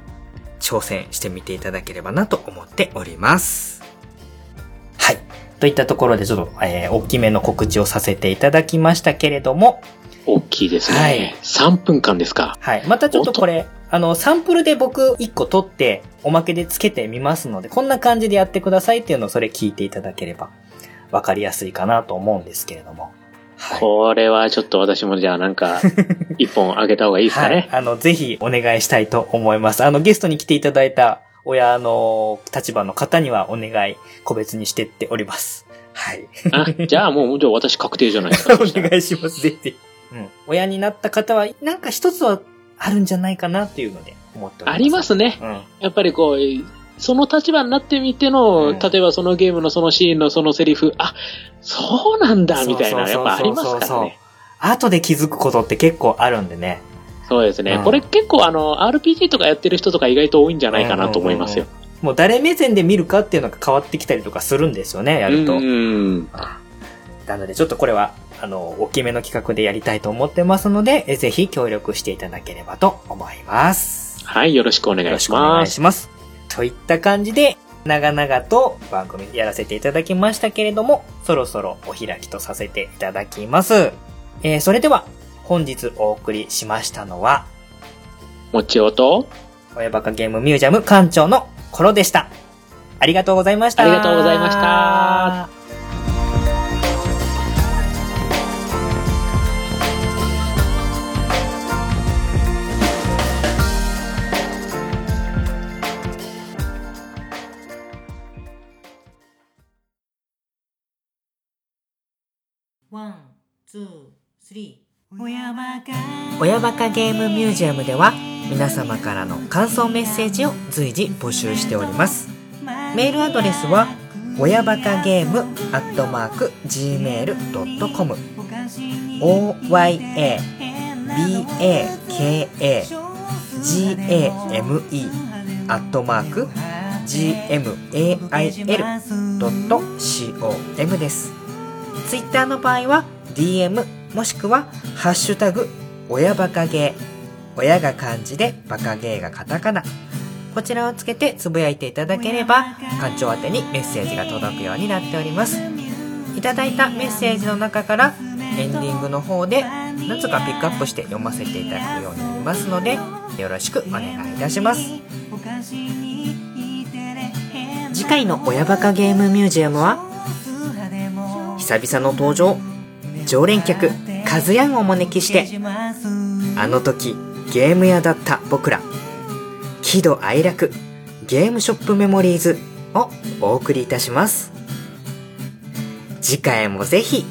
挑戦してみていただければなと思っております。はい。といったところでちょっと、えー大きめの告知をさせていただきましたけれども、大きいですね。はい3分間ですか。はい。またちょっとこれ、あの、サンプルで僕1個取って、おまけでつけてみますので、こんな感じでやってくださいっていうのをそれ聞いていただければ、わかりやすいかなと思うんですけれども。はい。これはちょっと私もじゃあなんか、[LAUGHS] 一本あげた方がいいですかはいね。。あの、ぜひお願いしたいと思います。あの、ゲストに来ていただいた親の立場の方にはお願い、個別にしてっております。はい。あ、じゃあもう、じゃあ私確定じゃないですか。[LAUGHS] お願いします、ぜひ。うん。親になった方は、なんか一つはあるんじゃないかなっていうので思っております。ありますね。うん。やっぱりこう、その立場になってみての、うん例えばそのゲームのそのシーンのそのセリフ、あ、そうなんだ、みたいな、やっぱありますからね。後で気づくことって結構あるんでね。そうですね。うんこれ結構あの、RPG とかやってる人とか意外と多いんじゃないかなと思いますよ。もう誰目線で見るかっていうのが変わってきたりとかするんですよね、やると。うん。なのでちょっとこれは、あの、大きめの企画でやりたいと思ってますので、えぜひ協力していただければと思います。はい、よろしくお願いしよろしくお願ます。いします。といった感じで、長々と番組やらせていただきましたけれども、そろそろお開きとさせていただきます。えーそれでは、本日お送りしましたのは、もちおと、親バカゲームミュージアム館長のコロでした。ありがとうございました。ありがとうございました。ワン、two, three。親バカ。ゲームミュージアムでは皆様からの感想メッセージを随時募集しております。メールアドレスは親バカゲームアットマーク gmail.com oya baka game アットマーク gmail.com です。ツイッターの場合は DM もしくはハッシュタグ親バカゲー親が漢字でバカゲーがカタカナ。こちらをつけてつぶやいていただければ、館長宛てにメッセージが届くようになっております。いただいたメッセージの中から、エンディングの方で、何つかピックアップして読ませていただくようになりますので、よろしくお願いいたします。次回の親バカゲームミュージアムは、久々の登場、常連客、カズヤンをお招きして、あの時、ゲーム屋だった僕ら、喜怒哀楽、ゲームショップメモリーズをお送りいたします。次回もぜひ